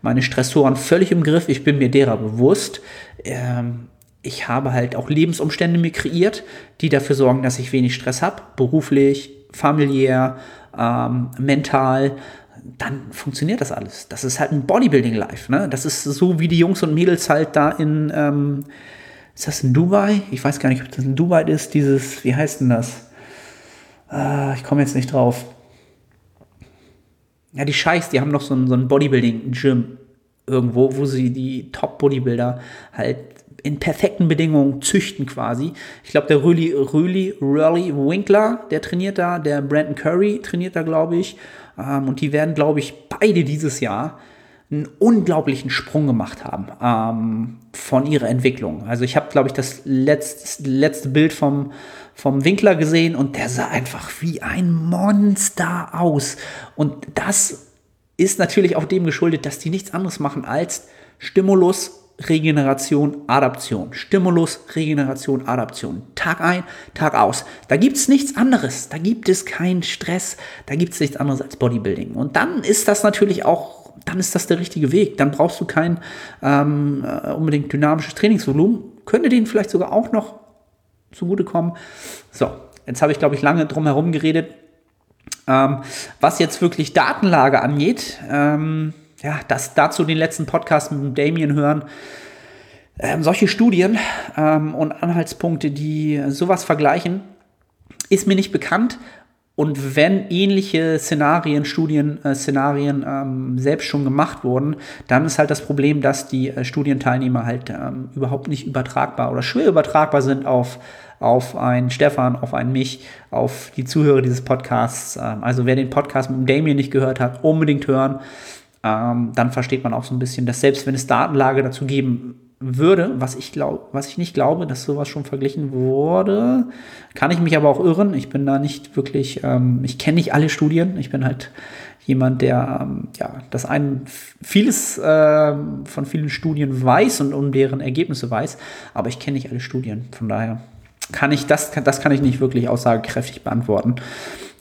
meine Stressoren völlig im Griff, ich bin mir derer bewusst. Ähm, ich habe halt auch Lebensumstände mir kreiert, die dafür sorgen, dass ich wenig Stress habe, beruflich, familiär, ähm, mental. Dann funktioniert das alles. Das ist halt ein Bodybuilding-Life. Ne? Das ist so, wie die Jungs und Mädels halt da in, ähm, ist das in Dubai? Ich weiß gar nicht, ob das in Dubai ist, dieses, wie heißt denn das? Äh, ich komme jetzt nicht drauf ja, die Scheiß, die haben noch so ein, so ein Bodybuilding-Gym irgendwo, wo sie die Top-Bodybuilder halt in perfekten Bedingungen züchten quasi. Ich glaube, der Rüli, Rüli, Rully Winkler, der trainiert da, der Brandon Curry trainiert da, glaube ich. Ähm, und die werden, glaube ich, beide dieses Jahr einen unglaublichen Sprung gemacht haben ähm, von ihrer Entwicklung. Also ich habe, glaube ich, das letzte, letzte Bild vom, vom Winkler gesehen und der sah einfach wie ein Monster aus. Und das ist natürlich auch dem geschuldet, dass die nichts anderes machen als Stimulus, Regeneration, Adaption. Stimulus, Regeneration, Adaption. Tag ein, Tag aus. Da gibt es nichts anderes. Da gibt es keinen Stress. Da gibt es nichts anderes als Bodybuilding. Und dann ist das natürlich auch dann ist das der richtige Weg. Dann brauchst du kein ähm, äh, unbedingt dynamisches Trainingsvolumen. Könnte denen vielleicht sogar auch noch zugutekommen. So, jetzt habe ich, glaube ich, lange drum herum geredet. Ähm, was jetzt wirklich Datenlage angeht, ähm, ja, das dazu den letzten Podcast mit Damien hören. Ähm, solche Studien ähm, und Anhaltspunkte, die sowas vergleichen, ist mir nicht bekannt. Und wenn ähnliche Szenarien, Studien-Szenarien äh, ähm, selbst schon gemacht wurden, dann ist halt das Problem, dass die äh, Studienteilnehmer halt ähm, überhaupt nicht übertragbar oder schwer übertragbar sind auf, auf einen Stefan, auf einen mich, auf die Zuhörer dieses Podcasts. Ähm, also wer den Podcast mit Damien nicht gehört hat, unbedingt hören. Ähm, dann versteht man auch so ein bisschen, dass selbst wenn es Datenlage dazu geben würde, was ich glaube, was ich nicht glaube, dass sowas schon verglichen wurde, kann ich mich aber auch irren. Ich bin da nicht wirklich, ähm, ich kenne nicht alle Studien. Ich bin halt jemand, der ähm, ja das ein vieles äh, von vielen Studien weiß und um deren Ergebnisse weiß, aber ich kenne nicht alle Studien. Von daher kann ich das, das kann ich nicht wirklich aussagekräftig beantworten.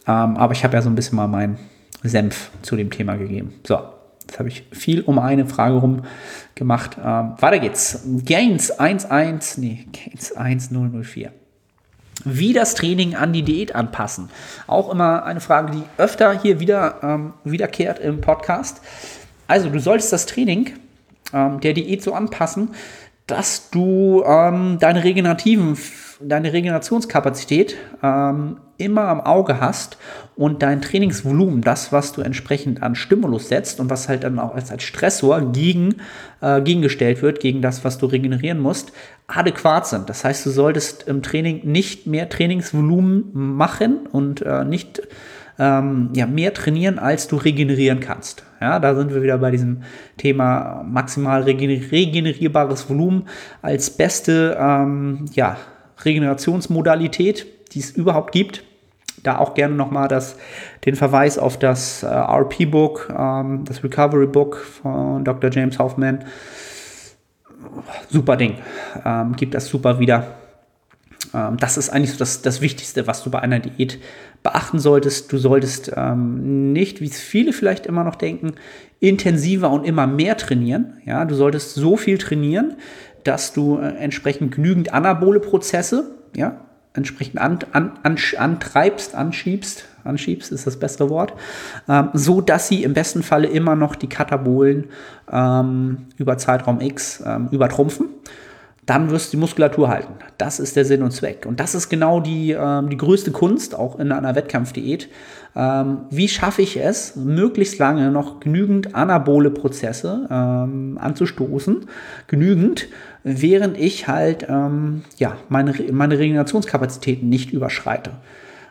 Ähm, aber ich habe ja so ein bisschen mal meinen Senf zu dem Thema gegeben. So, Jetzt habe ich viel um eine Frage rum gemacht. Ähm, weiter geht's. Gains 11, nee, Gains 1004. Wie das Training an die Diät anpassen. Auch immer eine Frage, die öfter hier wieder ähm, wiederkehrt im Podcast. Also, du solltest das Training ähm, der Diät so anpassen, dass du ähm, deine regenerativen, deine Regenerationskapazität ähm, immer am Auge hast und dein Trainingsvolumen, das, was du entsprechend an Stimulus setzt und was halt dann auch als, als Stressor gegen, äh, gegengestellt wird, gegen das, was du regenerieren musst, adäquat sind. Das heißt, du solltest im Training nicht mehr Trainingsvolumen machen und äh, nicht ähm, ja, mehr trainieren, als du regenerieren kannst. Ja, da sind wir wieder bei diesem Thema maximal regenerierbares Volumen als beste ähm, ja, Regenerationsmodalität, die es überhaupt gibt da auch gerne nochmal den Verweis auf das äh, RP-Book, ähm, das Recovery-Book von Dr. James Hoffman. Super Ding. Ähm, gibt das super wieder. Ähm, das ist eigentlich so das, das Wichtigste, was du bei einer Diät beachten solltest. Du solltest ähm, nicht, wie es viele vielleicht immer noch denken, intensiver und immer mehr trainieren. Ja, du solltest so viel trainieren, dass du äh, entsprechend genügend anabole Prozesse, ja, entsprechend an, an, an, antreibst, anschiebst, anschiebst ist das bessere Wort, ähm, so dass sie im besten Falle immer noch die Katabolen ähm, über Zeitraum X ähm, übertrumpfen. Dann wirst du die Muskulatur halten. Das ist der Sinn und Zweck. Und das ist genau die, ähm, die größte Kunst, auch in einer Wettkampfdiät. Ähm, wie schaffe ich es, möglichst lange noch genügend anabole Prozesse ähm, anzustoßen? Genügend, während ich halt ähm, ja, meine, meine Regenerationskapazitäten nicht überschreite.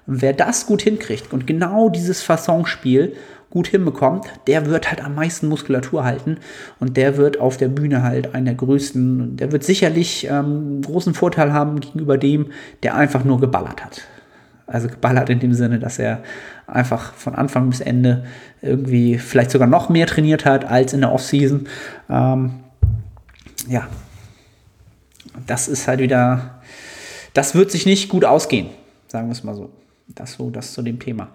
Wer das gut hinkriegt und genau dieses Fassonspiel gut hinbekommt, der wird halt am meisten Muskulatur halten und der wird auf der Bühne halt einer der größten, der wird sicherlich ähm, großen Vorteil haben gegenüber dem, der einfach nur geballert hat. Also geballert in dem Sinne, dass er einfach von Anfang bis Ende irgendwie vielleicht sogar noch mehr trainiert hat als in der Offseason. Ähm, ja, das ist halt wieder, das wird sich nicht gut ausgehen, sagen wir es mal so. Das so, das zu dem Thema.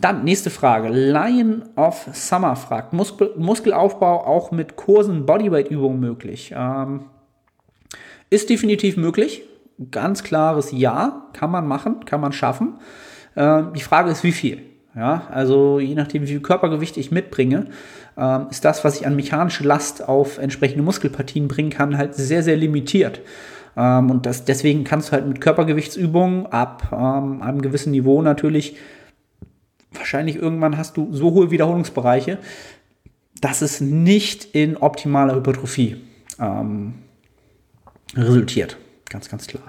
Dann nächste Frage. Lion of Summer fragt, Muskel, Muskelaufbau auch mit Kursen Bodyweight-Übungen möglich? Ähm, ist definitiv möglich. Ganz klares Ja, kann man machen, kann man schaffen. Ähm, die Frage ist, wie viel? Ja, also je nachdem, wie viel Körpergewicht ich mitbringe, ähm, ist das, was ich an mechanische Last auf entsprechende Muskelpartien bringen kann, halt sehr, sehr limitiert. Ähm, und das, deswegen kannst du halt mit Körpergewichtsübungen ab ähm, einem gewissen Niveau natürlich, wahrscheinlich irgendwann hast du so hohe Wiederholungsbereiche, dass es nicht in optimaler Hypertrophie ähm, resultiert. Ganz, ganz klar.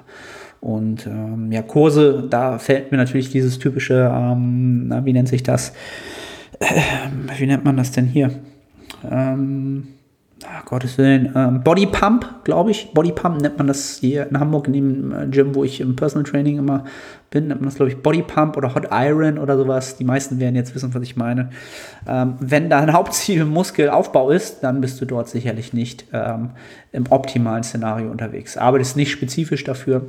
Und ähm, ja, Kurse, da fällt mir natürlich dieses typische, ähm, na, wie nennt sich das? Äh, wie nennt man das denn hier? Ähm, ach, Gottes Willen, ähm, Body Pump, glaube ich. Body Pump nennt man das hier in Hamburg in dem äh, Gym, wo ich im Personal Training immer bin, nennt man das, glaube ich, Body Pump oder Hot Iron oder sowas. Die meisten werden jetzt wissen, was ich meine. Ähm, wenn dein Hauptziel Muskelaufbau ist, dann bist du dort sicherlich nicht ähm, im optimalen Szenario unterwegs. Aber das ist nicht spezifisch dafür.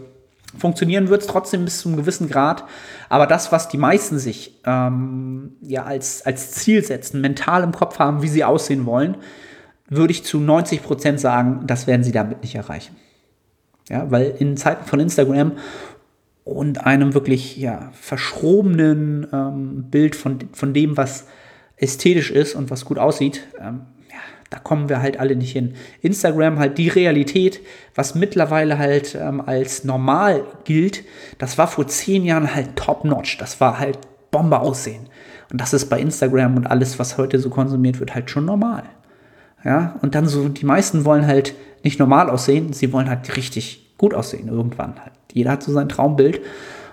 Funktionieren wird es trotzdem bis zu einem gewissen Grad. Aber das, was die meisten sich ähm, ja als, als Ziel setzen, mental im Kopf haben, wie sie aussehen wollen, würde ich zu 90 Prozent sagen, das werden sie damit nicht erreichen. Ja, weil in Zeiten von Instagram und einem wirklich ja, verschrobenen ähm, Bild von, von dem, was ästhetisch ist und was gut aussieht, ähm, da kommen wir halt alle nicht hin. Instagram halt die Realität, was mittlerweile halt ähm, als normal gilt, das war vor zehn Jahren halt top-notch. Das war halt Bombe aussehen. Und das ist bei Instagram und alles, was heute so konsumiert wird, halt schon normal. Ja, und dann so, die meisten wollen halt nicht normal aussehen, sie wollen halt richtig gut aussehen irgendwann. Halt. Jeder hat so sein Traumbild.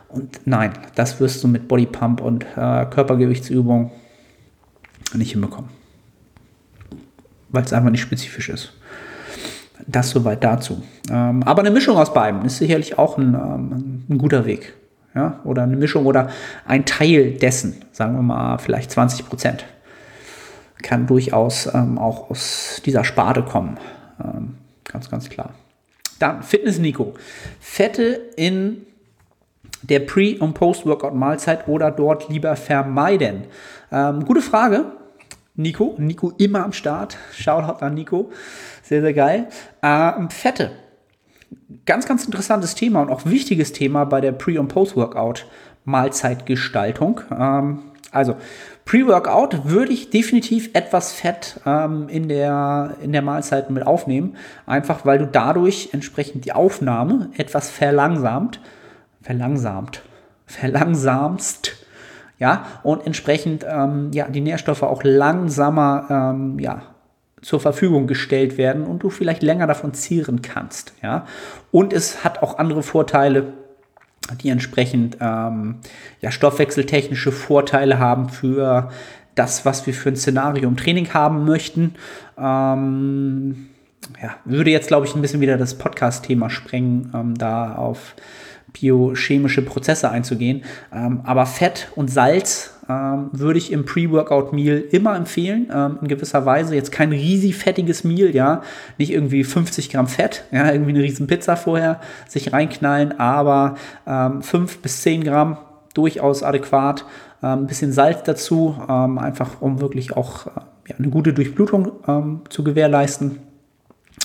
Und nein, das wirst du mit Bodypump und äh, Körpergewichtsübung nicht hinbekommen. Weil es einfach nicht spezifisch ist. Das soweit dazu. Ähm, aber eine Mischung aus beiden ist sicherlich auch ein, ähm, ein guter Weg. Ja? Oder eine Mischung oder ein Teil dessen, sagen wir mal vielleicht 20 Prozent, kann durchaus ähm, auch aus dieser Sparte kommen. Ähm, ganz, ganz klar. Dann Fitness Nico. Fette in der Pre- und Post-Workout-Mahlzeit oder dort lieber vermeiden? Ähm, gute Frage. Nico, Nico immer am Start. Shoutout an Nico. Sehr, sehr geil. Ähm, Fette. Ganz, ganz interessantes Thema und auch wichtiges Thema bei der Pre- und Post-Workout-Mahlzeitgestaltung. Ähm, also, Pre-Workout würde ich definitiv etwas Fett ähm, in, der, in der Mahlzeit mit aufnehmen. Einfach weil du dadurch entsprechend die Aufnahme etwas verlangsamt. Verlangsamt. Verlangsamst ja, und entsprechend ähm, ja, die Nährstoffe auch langsamer ähm, ja, zur Verfügung gestellt werden und du vielleicht länger davon zieren kannst. Ja? Und es hat auch andere Vorteile, die entsprechend ähm, ja, stoffwechseltechnische Vorteile haben für das, was wir für ein Szenario im Training haben möchten. Ähm, ja, würde jetzt, glaube ich, ein bisschen wieder das Podcast-Thema sprengen, ähm, da auf biochemische Prozesse einzugehen. Ähm, aber Fett und Salz ähm, würde ich im Pre-Workout-Meal immer empfehlen, ähm, in gewisser Weise. Jetzt kein riesig fettiges Meal, ja, nicht irgendwie 50 Gramm Fett, ja, irgendwie eine riesen Pizza vorher sich reinknallen, aber ähm, 5 bis 10 Gramm durchaus adäquat. Ähm, ein bisschen Salz dazu, ähm, einfach um wirklich auch äh, eine gute Durchblutung ähm, zu gewährleisten.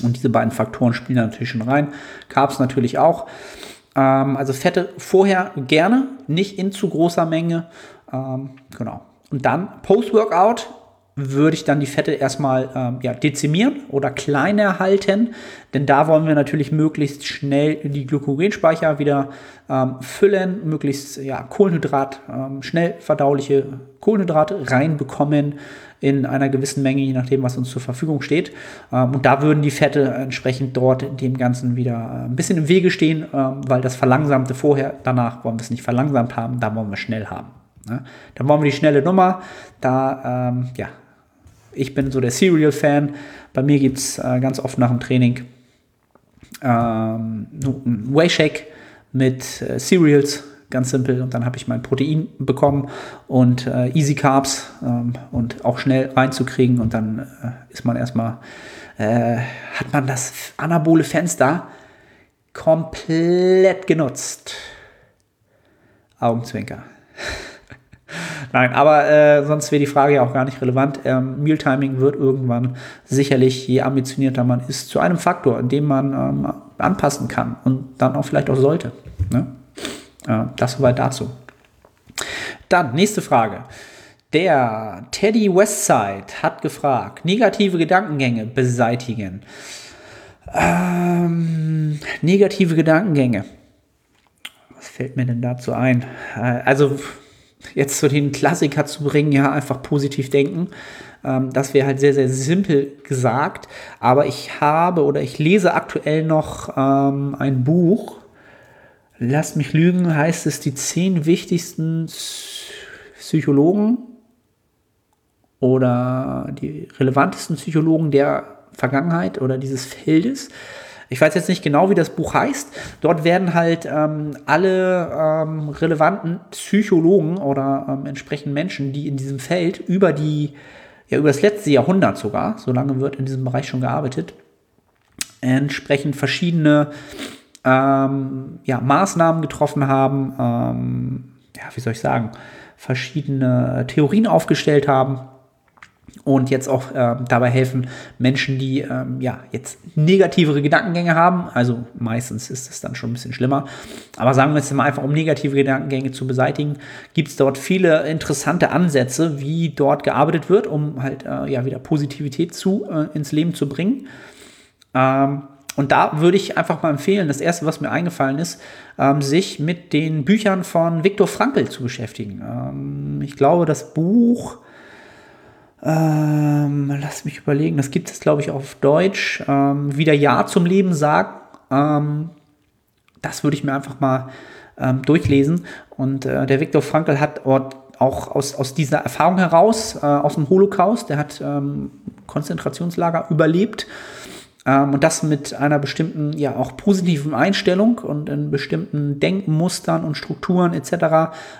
Und diese beiden Faktoren spielen natürlich schon rein. Carbs natürlich auch. Ähm, also Fette vorher gerne, nicht in zu großer Menge. Ähm, genau. Und dann Post-Workout würde ich dann die Fette erstmal ähm, ja, dezimieren oder kleiner halten, denn da wollen wir natürlich möglichst schnell die Glykogenspeicher wieder ähm, füllen, möglichst ja, Kohlenhydrat, ähm, schnell verdauliche Kohlenhydrate reinbekommen in einer gewissen Menge, je nachdem, was uns zur Verfügung steht. Ähm, und da würden die Fette entsprechend dort dem Ganzen wieder äh, ein bisschen im Wege stehen, ähm, weil das Verlangsamte vorher, danach wollen wir es nicht verlangsamt haben, da wollen wir schnell haben. Ne? Da wollen wir die schnelle Nummer, da, ähm, ja, ich bin so der Cereal-Fan. Bei mir gibt es äh, ganz oft nach dem Training ähm, einen Whey-Shake mit äh, Cereals, ganz simpel. Und dann habe ich mein Protein bekommen und äh, Easy Carbs ähm, und auch schnell reinzukriegen. Und dann äh, ist man erstmal, äh, hat man das anabole Fenster komplett genutzt. Augenzwinker. Nein, aber äh, sonst wäre die Frage ja auch gar nicht relevant. Ähm, Mealtiming wird irgendwann sicherlich, je ambitionierter man ist, zu einem Faktor, in dem man ähm, anpassen kann und dann auch vielleicht auch sollte. Ne? Äh, das soweit dazu. Dann, nächste Frage. Der Teddy Westside hat gefragt, negative Gedankengänge beseitigen. Ähm, negative Gedankengänge. Was fällt mir denn dazu ein? Äh, also jetzt so den Klassiker zu bringen, ja, einfach positiv denken. Ähm, das wäre halt sehr, sehr simpel gesagt. Aber ich habe oder ich lese aktuell noch ähm, ein Buch. Lasst mich lügen, heißt es die zehn wichtigsten Psychologen oder die relevantesten Psychologen der Vergangenheit oder dieses Feldes. Ich weiß jetzt nicht genau, wie das Buch heißt. Dort werden halt ähm, alle ähm, relevanten Psychologen oder ähm, entsprechend Menschen, die in diesem Feld über die, ja, über das letzte Jahrhundert sogar, so lange wird in diesem Bereich schon gearbeitet, entsprechend verschiedene ähm, ja, Maßnahmen getroffen haben, ähm, ja, wie soll ich sagen, verschiedene Theorien aufgestellt haben und jetzt auch äh, dabei helfen Menschen, die ähm, ja jetzt negativere Gedankengänge haben. Also meistens ist es dann schon ein bisschen schlimmer. Aber sagen wir jetzt mal einfach, um negative Gedankengänge zu beseitigen, gibt es dort viele interessante Ansätze, wie dort gearbeitet wird, um halt äh, ja wieder Positivität zu äh, ins Leben zu bringen. Ähm, und da würde ich einfach mal empfehlen, das erste, was mir eingefallen ist, ähm, sich mit den Büchern von Viktor Frankl zu beschäftigen. Ähm, ich glaube, das Buch, ähm, lass mich überlegen, das gibt es, glaube ich, auf Deutsch, ähm, wieder Ja zum Leben sagen. Ähm, das würde ich mir einfach mal ähm, durchlesen. Und äh, der Viktor Frankl hat auch aus, aus dieser Erfahrung heraus, äh, aus dem Holocaust, der hat Konzentrationslager überlebt ähm, und das mit einer bestimmten, ja auch positiven Einstellung und in bestimmten Denkmustern und Strukturen etc.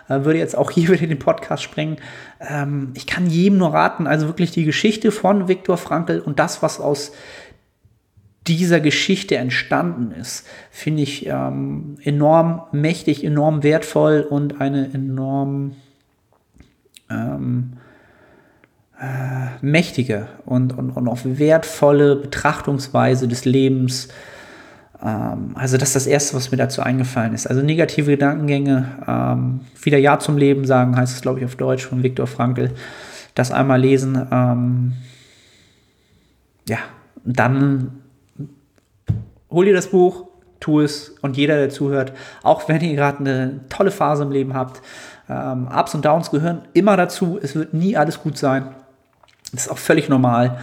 Äh, würde jetzt auch hier wieder den Podcast sprengen. Ähm, ich kann jedem nur raten, also wirklich die Geschichte von Viktor Frankl und das, was aus dieser Geschichte entstanden ist, finde ich ähm, enorm mächtig, enorm wertvoll und eine enorm ähm, äh, mächtige und, und, und auch wertvolle Betrachtungsweise des Lebens. Ähm, also das ist das Erste, was mir dazu eingefallen ist. Also negative Gedankengänge, ähm, wieder Ja zum Leben sagen, heißt es, glaube ich, auf Deutsch von Viktor Frankl. Das einmal lesen. Ähm, ja, dann hol dir das Buch, tu es und jeder, der zuhört, auch wenn ihr gerade eine tolle Phase im Leben habt, ähm, Ups und Downs gehören immer dazu. Es wird nie alles gut sein. Das ist auch völlig normal.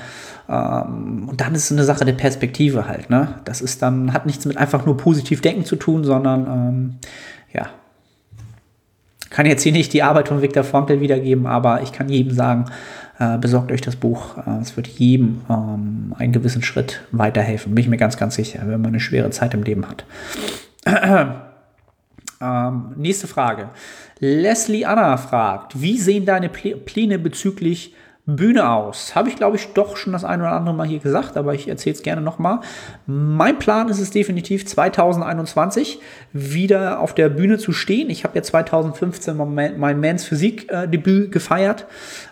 Ähm, und dann ist es eine Sache der Perspektive halt. Ne? Das ist dann, hat nichts mit einfach nur positiv denken zu tun, sondern ähm, ja. Kann jetzt hier nicht die Arbeit von Viktor Frankl wiedergeben, aber ich kann jedem sagen, äh, besorgt euch das Buch. Äh, es wird jedem ähm, einen gewissen Schritt weiterhelfen. Bin ich mir ganz, ganz sicher, wenn man eine schwere Zeit im Leben hat. ähm, nächste Frage. Leslie Anna fragt, wie sehen deine Pläne bezüglich Bühne aus. Habe ich, glaube ich, doch schon das eine oder andere Mal hier gesagt, aber ich erzähle es gerne nochmal. Mein Plan ist es definitiv 2021 wieder auf der Bühne zu stehen. Ich habe ja 2015 mein Mans Physik-Debüt äh, gefeiert.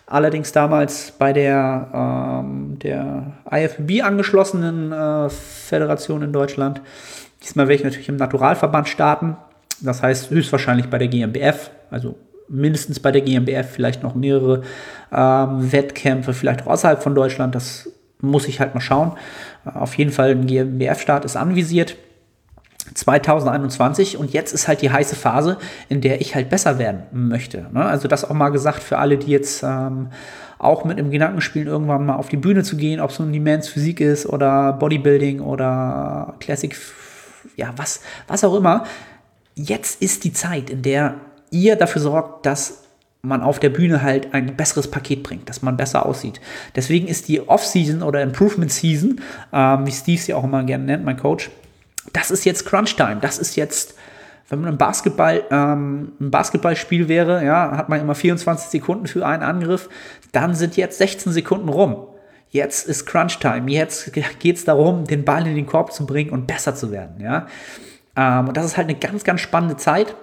Allerdings damals bei der, ähm, der IFB angeschlossenen äh, Föderation in Deutschland. Diesmal werde ich natürlich im Naturalverband starten. Das heißt höchstwahrscheinlich bei der GmbF, also mindestens bei der GmbF, vielleicht noch mehrere ähm, Wettkämpfe, vielleicht auch außerhalb von Deutschland. Das muss ich halt mal schauen. Äh, auf jeden Fall ein GmbF-Start ist anvisiert. 2021 und jetzt ist halt die heiße Phase, in der ich halt besser werden möchte. Ne? Also das auch mal gesagt für alle, die jetzt ähm, auch mit im Gedanken spielen, irgendwann mal auf die Bühne zu gehen, ob es nun die Mans Physik ist oder Bodybuilding oder Classic, ja, was, was auch immer. Jetzt ist die Zeit, in der ihr dafür sorgt, dass man auf der Bühne halt ein besseres Paket bringt, dass man besser aussieht. Deswegen ist die Off-Season oder Improvement-Season, ähm, wie Steve sie auch immer gerne nennt, mein Coach, das ist jetzt Crunch-Time. Das ist jetzt, wenn man im Basketball ähm, ein Basketballspiel wäre, ja, hat man immer 24 Sekunden für einen Angriff, dann sind jetzt 16 Sekunden rum. Jetzt ist Crunch-Time. Jetzt geht es darum, den Ball in den Korb zu bringen und besser zu werden. Ja? Ähm, und das ist halt eine ganz, ganz spannende Zeit.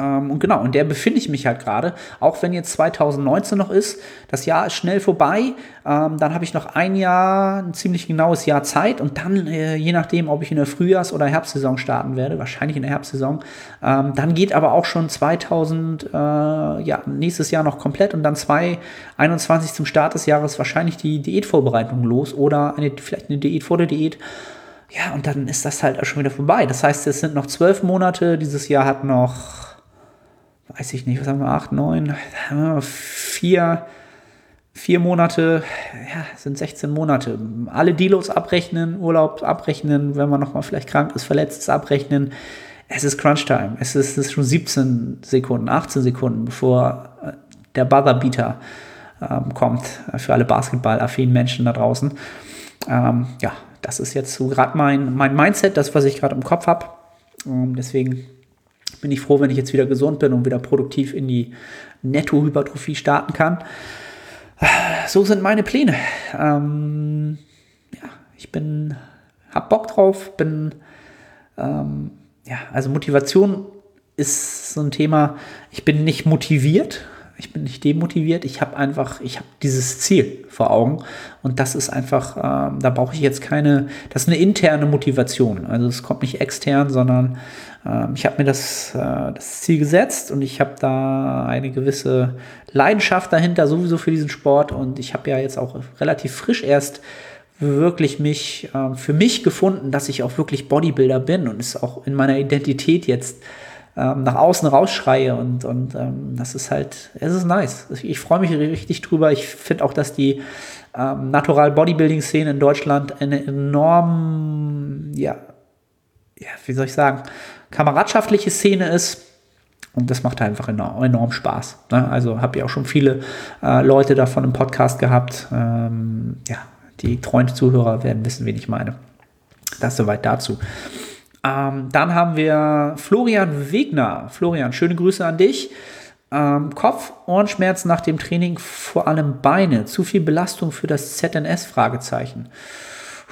Ähm, und genau, in der befinde ich mich halt gerade. Auch wenn jetzt 2019 noch ist, das Jahr ist schnell vorbei. Ähm, dann habe ich noch ein Jahr, ein ziemlich genaues Jahr Zeit und dann, äh, je nachdem, ob ich in der Frühjahrs- oder Herbstsaison starten werde, wahrscheinlich in der Herbstsaison, ähm, dann geht aber auch schon 2000, äh, ja, nächstes Jahr noch komplett und dann 2021 zum Start des Jahres wahrscheinlich die Diätvorbereitung los oder eine, vielleicht eine Diät vor der Diät. Ja, und dann ist das halt auch schon wieder vorbei. Das heißt, es sind noch zwölf Monate. Dieses Jahr hat noch weiß ich nicht, was haben wir, acht, neun, vier, vier Monate, ja, sind 16 Monate. Alle Delos abrechnen, Urlaub abrechnen, wenn man nochmal vielleicht krank ist, verletzt ist, abrechnen. Es ist Crunch-Time. Es es ist schon 17 Sekunden, 18 Sekunden, bevor äh, der Buzzer-Beater ähm, kommt äh, für alle basketballaffinen Menschen da draußen. Ähm, ja, das ist jetzt so gerade mein, mein Mindset, das, was ich gerade im Kopf habe. Ähm, deswegen bin ich froh, wenn ich jetzt wieder gesund bin und wieder produktiv in die Netto-Hypertrophie starten kann. So sind meine Pläne. Ähm, ja, ich bin, hab Bock drauf, bin, ähm, ja, also Motivation ist so ein Thema. Ich bin nicht motiviert, ich bin nicht demotiviert, ich habe einfach, ich habe dieses Ziel vor Augen und das ist einfach, ähm, da brauche ich jetzt keine, das ist eine interne Motivation. Also es kommt nicht extern, sondern ähm, ich habe mir das, äh, das Ziel gesetzt und ich habe da eine gewisse Leidenschaft dahinter, sowieso für diesen Sport. Und ich habe ja jetzt auch relativ frisch erst wirklich mich äh, für mich gefunden, dass ich auch wirklich Bodybuilder bin und es auch in meiner Identität jetzt ähm, nach außen rausschreie und, und ähm, das ist halt, es ist nice. Ich freue mich richtig drüber. Ich finde auch, dass die ähm, Natural Bodybuilding Szene in Deutschland eine enorm, ja, ja, wie soll ich sagen, kameradschaftliche Szene ist. Und das macht einfach enorm, enorm Spaß. Ne? Also habe ich auch schon viele äh, Leute davon im Podcast gehabt. Ähm, ja, die treuen Zuhörer werden wissen, wen ich meine. Das soweit dazu. Ähm, dann haben wir Florian Wegner. Florian, schöne Grüße an dich. Ähm, Kopf, Ohrenschmerzen nach dem Training, vor allem Beine. Zu viel Belastung für das ZNS? Fragezeichen.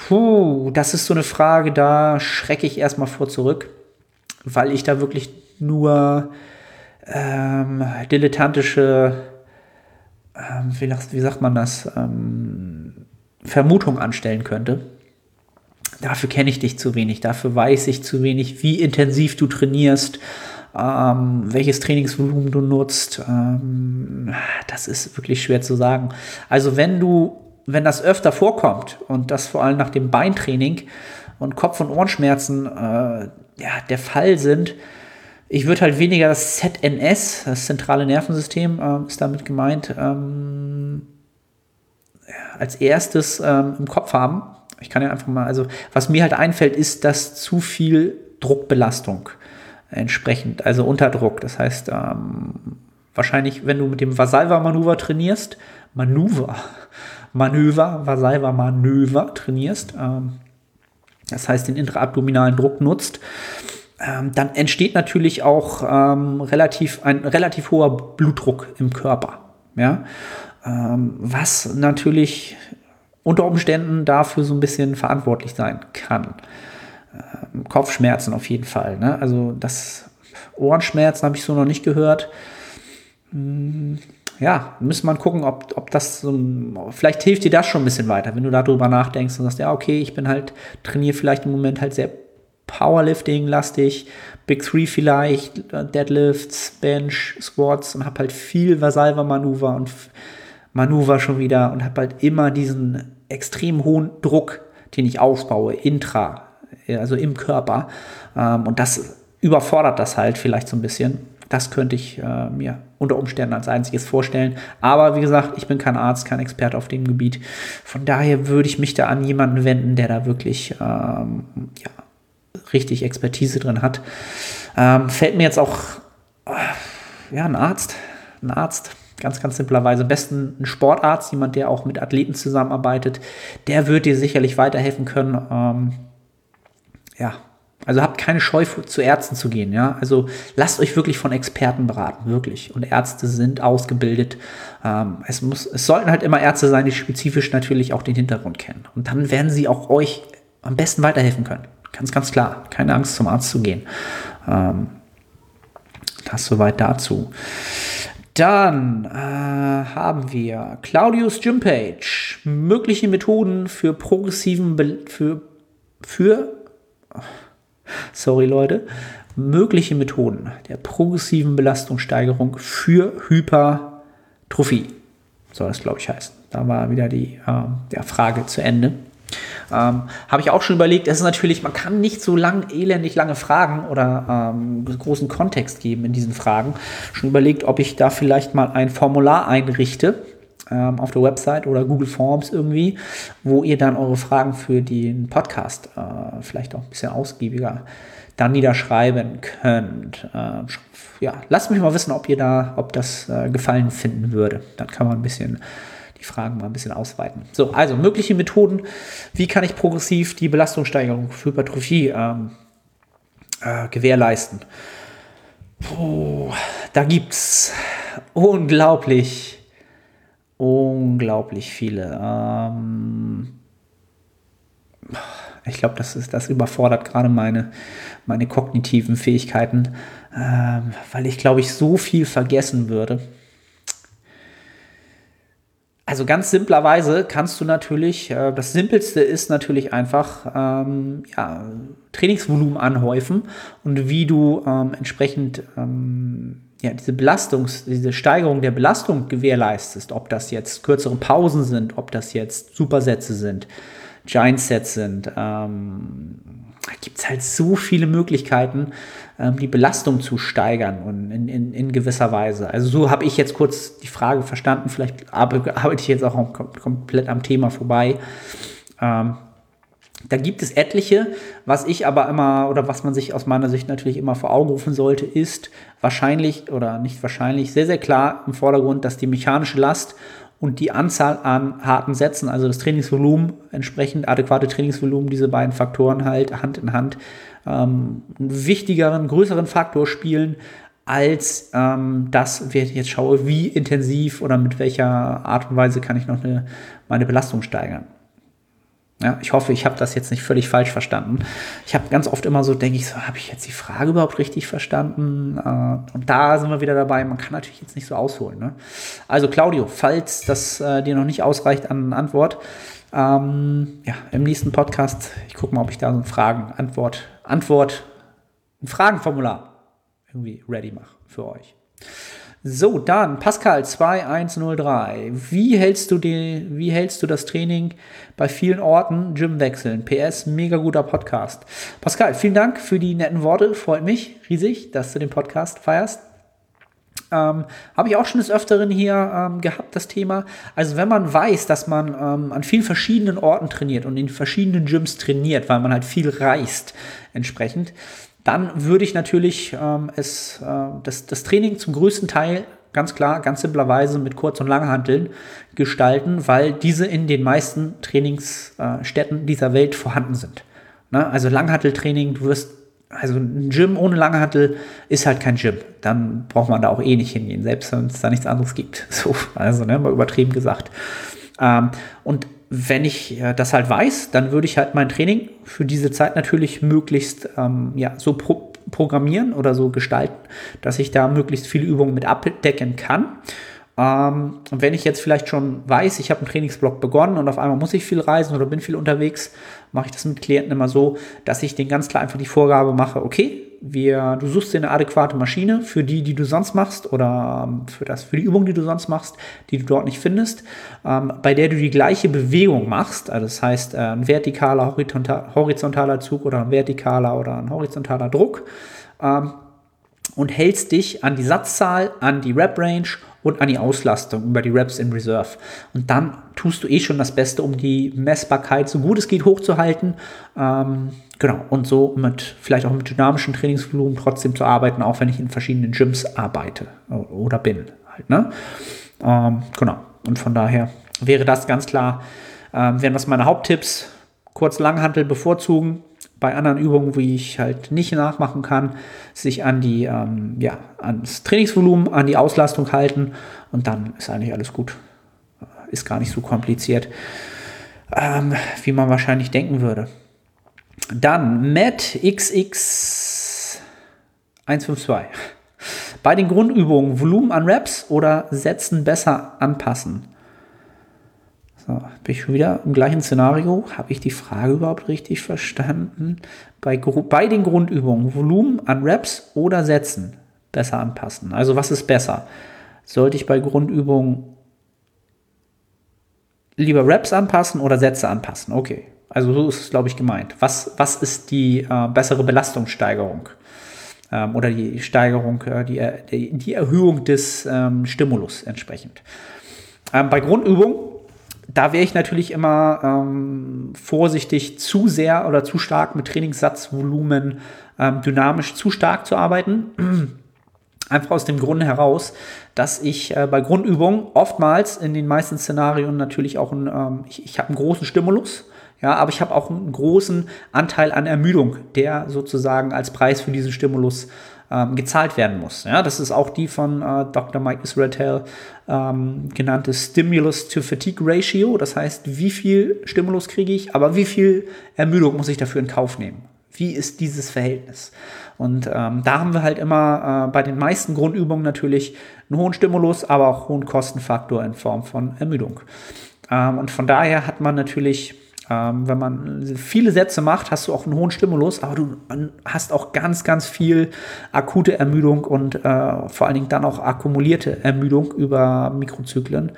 Puh, das ist so eine Frage, da schrecke ich erstmal vor zurück, weil ich da wirklich nur ähm, dilettantische, ähm, wie, wie, sagt man das, ähm, Vermutung anstellen könnte. Dafür kenne ich dich zu wenig, dafür weiß ich zu wenig, wie intensiv du trainierst, ähm, welches Trainingsvolumen du nutzt. Ähm, das ist wirklich schwer zu sagen. Also wenn du, wenn das öfter vorkommt und das vor allem nach dem Beintraining und Kopf- und Ohrenschmerzen äh, ja, der Fall sind, ich würde halt weniger das ZNS, das zentrale Nervensystem, äh, ist damit gemeint, ähm, als erstes ähm, im Kopf haben. Ich kann ja einfach mal, also was mir halt einfällt, ist, dass zu viel Druckbelastung entsprechend, also Unterdruck. Das heißt, ähm, wahrscheinlich, wenn du mit dem Vasalva-Manöver trainierst, Manöver, Manöver, Vasalva-Manöver trainierst, ähm, das heißt, den intraabdominalen Druck nutzt, ähm, dann entsteht natürlich auch ähm, relativ, ein relativ hoher Blutdruck im Körper. Ja? Ähm, was natürlich unter Umständen dafür so ein bisschen verantwortlich sein kann. Ähm, Kopfschmerzen auf jeden Fall. Ne? Also das Ohrenschmerzen habe ich so noch nicht gehört. Hm, ja, müsste man gucken, ob, ob das so, vielleicht hilft dir das schon ein bisschen weiter, wenn du darüber nachdenkst und sagst, ja, okay, ich bin halt, trainiere vielleicht im Moment halt sehr Powerlifting-lastig, Big Three vielleicht, Deadlifts, Bench, Squats und habe halt viel Vasalva-Manöver und Manöver schon wieder und habe halt immer diesen extrem hohen Druck, den ich aufbaue, intra, also im Körper. Ähm, und das überfordert das halt vielleicht so ein bisschen. Das könnte ich äh, mir unter Umständen als einziges vorstellen. Aber wie gesagt, ich bin kein Arzt, kein Experte auf dem Gebiet. Von daher würde ich mich da an jemanden wenden, der da wirklich ähm, ja, richtig Expertise drin hat. Ähm, fällt mir jetzt auch äh, ja, ein Arzt, ein Arzt, ganz, ganz simplerweise. Am besten ein Sportarzt, jemand, der auch mit Athleten zusammenarbeitet, der wird dir sicherlich weiterhelfen können. Ähm, ja, also habt keine Scheu zu Ärzten zu gehen, ja. Also lasst euch wirklich von Experten beraten, wirklich. Und Ärzte sind ausgebildet. Ähm, es, muss, es sollten halt immer Ärzte sein, die spezifisch natürlich auch den Hintergrund kennen. Und dann werden sie auch euch am besten weiterhelfen können. Ganz, ganz klar. Keine Angst, zum Arzt zu gehen. Ähm, das soweit dazu. Dann äh, haben wir Claudius Gympage. Mögliche Methoden für progressiven, Be für, für, sorry Leute, mögliche Methoden der progressiven Belastungssteigerung für Hypertrophie. Soll das, glaube ich, heißen. Da war wieder die äh, der Frage zu Ende. Ähm, Habe ich auch schon überlegt, es ist natürlich, man kann nicht so lang, elendig lange Fragen oder ähm, großen Kontext geben in diesen Fragen. Schon überlegt, ob ich da vielleicht mal ein Formular einrichte ähm, auf der Website oder Google Forms irgendwie, wo ihr dann eure Fragen für den Podcast äh, vielleicht auch ein bisschen ausgiebiger dann niederschreiben könnt. Äh, ja, lasst mich mal wissen, ob ihr da, ob das äh, Gefallen finden würde. Dann kann man ein bisschen die Fragen mal ein bisschen ausweiten. So, also mögliche Methoden. Wie kann ich progressiv die Belastungssteigerung für Hypertrophie ähm, äh, gewährleisten? Puh, da gibt es unglaublich, unglaublich viele. Ähm, ich glaube, das, das überfordert gerade meine, meine kognitiven Fähigkeiten, ähm, weil ich, glaube ich, so viel vergessen würde. Also ganz simplerweise kannst du natürlich, äh, das Simpelste ist natürlich einfach ähm, ja, Trainingsvolumen anhäufen und wie du ähm, entsprechend ähm, ja, diese Belastungs-, diese Steigerung der Belastung gewährleistest, ob das jetzt kürzere Pausen sind, ob das jetzt Supersätze sind. Giant-Sets sind. Ähm, gibt es halt so viele Möglichkeiten, ähm, die Belastung zu steigern und in, in, in gewisser Weise. Also so habe ich jetzt kurz die Frage verstanden. Vielleicht arbeite ich jetzt auch komplett am Thema vorbei. Ähm, da gibt es etliche, was ich aber immer oder was man sich aus meiner Sicht natürlich immer vor Augen rufen sollte, ist wahrscheinlich oder nicht wahrscheinlich sehr, sehr klar im Vordergrund, dass die mechanische Last und die Anzahl an harten Sätzen, also das Trainingsvolumen, entsprechend adäquate Trainingsvolumen, diese beiden Faktoren halt Hand in Hand ähm, einen wichtigeren, größeren Faktor spielen, als ähm, das, wenn ich jetzt schaue, wie intensiv oder mit welcher Art und Weise kann ich noch eine, meine Belastung steigern. Ja, ich hoffe, ich habe das jetzt nicht völlig falsch verstanden. Ich habe ganz oft immer so, denke ich so, habe ich jetzt die Frage überhaupt richtig verstanden? Äh, und da sind wir wieder dabei, man kann natürlich jetzt nicht so ausholen. Ne? Also Claudio, falls das äh, dir noch nicht ausreicht an Antwort, ähm, ja, im nächsten Podcast, ich gucke mal, ob ich da so ein Fragen, Antwort, Antwort, ein Fragenformular irgendwie ready mache für euch. So, dann Pascal 2103. Wie hältst du die, wie hältst du das Training bei vielen Orten Gym wechseln? PS, mega guter Podcast. Pascal, vielen Dank für die netten Worte. Freut mich riesig, dass du den Podcast feierst. Ähm, Habe ich auch schon des Öfteren hier ähm, gehabt, das Thema. Also wenn man weiß, dass man ähm, an vielen verschiedenen Orten trainiert und in verschiedenen Gyms trainiert, weil man halt viel reist entsprechend, dann würde ich natürlich ähm, es, äh, das, das Training zum größten Teil ganz klar, ganz simplerweise mit Kurz- und Langhanteln gestalten, weil diese in den meisten Trainingsstätten dieser Welt vorhanden sind. Ne? Also Langhanteltraining, du wirst, also ein Gym ohne Langhantel ist halt kein Gym. Dann braucht man da auch eh nicht hingehen, selbst wenn es da nichts anderes gibt. So, also ne, mal übertrieben gesagt. Ähm, und wenn ich äh, das halt weiß, dann würde ich halt mein Training für diese Zeit natürlich möglichst ähm, ja, so pro programmieren oder so gestalten, dass ich da möglichst viele Übungen mit abdecken kann. Ähm, und wenn ich jetzt vielleicht schon weiß, ich habe einen Trainingsblock begonnen und auf einmal muss ich viel reisen oder bin viel unterwegs, mache ich das mit Klienten immer so, dass ich denen ganz klar einfach die Vorgabe mache, okay, wir, du suchst dir eine adäquate Maschine für die, die du sonst machst oder ähm, für, das, für die Übung, die du sonst machst, die du dort nicht findest, ähm, bei der du die gleiche Bewegung machst. Also das heißt, äh, ein vertikaler, horizontal, horizontaler Zug oder ein vertikaler oder ein horizontaler Druck. Ähm, und hältst dich an die Satzzahl, an die Rep-Range und an die Auslastung über die Reps in Reserve. Und dann tust du eh schon das Beste, um die Messbarkeit so gut es geht hochzuhalten. Ähm, genau, und so mit vielleicht auch mit dynamischem Trainingsvolumen trotzdem zu arbeiten, auch wenn ich in verschiedenen Gyms arbeite oder bin. Halt, ne? Ähm, genau, und von daher wäre das ganz klar, ähm, wären das meine Haupttipps. Kurz Langhantel bevorzugen, bei anderen Übungen, wie ich halt nicht nachmachen kann, sich an die, ähm, ja, ans Trainingsvolumen, an die Auslastung halten und dann ist eigentlich alles gut. Ist gar nicht so kompliziert, ähm, wie man wahrscheinlich denken würde. Dann Matt XX 152. Bei den Grundübungen Volumen an Reps oder Sätzen besser anpassen. So, bin ich schon wieder im gleichen Szenario. Habe ich die Frage überhaupt richtig verstanden? Bei, bei den Grundübungen Volumen an Reps oder Sätzen besser anpassen. Also was ist besser? Sollte ich bei Grundübungen lieber Reps anpassen oder Sätze anpassen? Okay, also so ist es, glaube ich, gemeint. Was, was ist die äh, bessere Belastungssteigerung? Ähm, oder die Steigerung, äh, die, die, Erhöhung des ähm, Stimulus entsprechend. Ähm, bei Grundübungen da wäre ich natürlich immer ähm, vorsichtig, zu sehr oder zu stark mit Trainingssatzvolumen ähm, dynamisch zu stark zu arbeiten. Einfach aus dem Grunde heraus, dass ich äh, bei Grundübungen oftmals in den meisten Szenarien natürlich auch einen, ähm, ich, ich habe einen großen Stimulus, ja, aber ich habe auch einen großen Anteil an Ermüdung, der sozusagen als Preis für diesen Stimulus ähm, gezahlt werden muss. Ja, das ist auch die von äh, Dr. Mike Israel ähm, genannte Stimulus-to-Fatigue-Ratio. Das heißt, wie viel Stimulus kriege ich, aber wie viel Ermüdung muss ich dafür in Kauf nehmen? Wie ist dieses Verhältnis? Und ähm, da haben wir halt immer äh, bei den meisten Grundübungen natürlich einen hohen Stimulus, aber auch hohen Kostenfaktor in Form von Ermüdung. Ähm, und von daher hat man natürlich ähm, wenn man viele Sätze macht, hast du auch einen hohen Stimulus, aber du hast auch ganz, ganz viel akute Ermüdung und äh, vor allen Dingen dann auch akkumulierte Ermüdung über Mikrozyklen.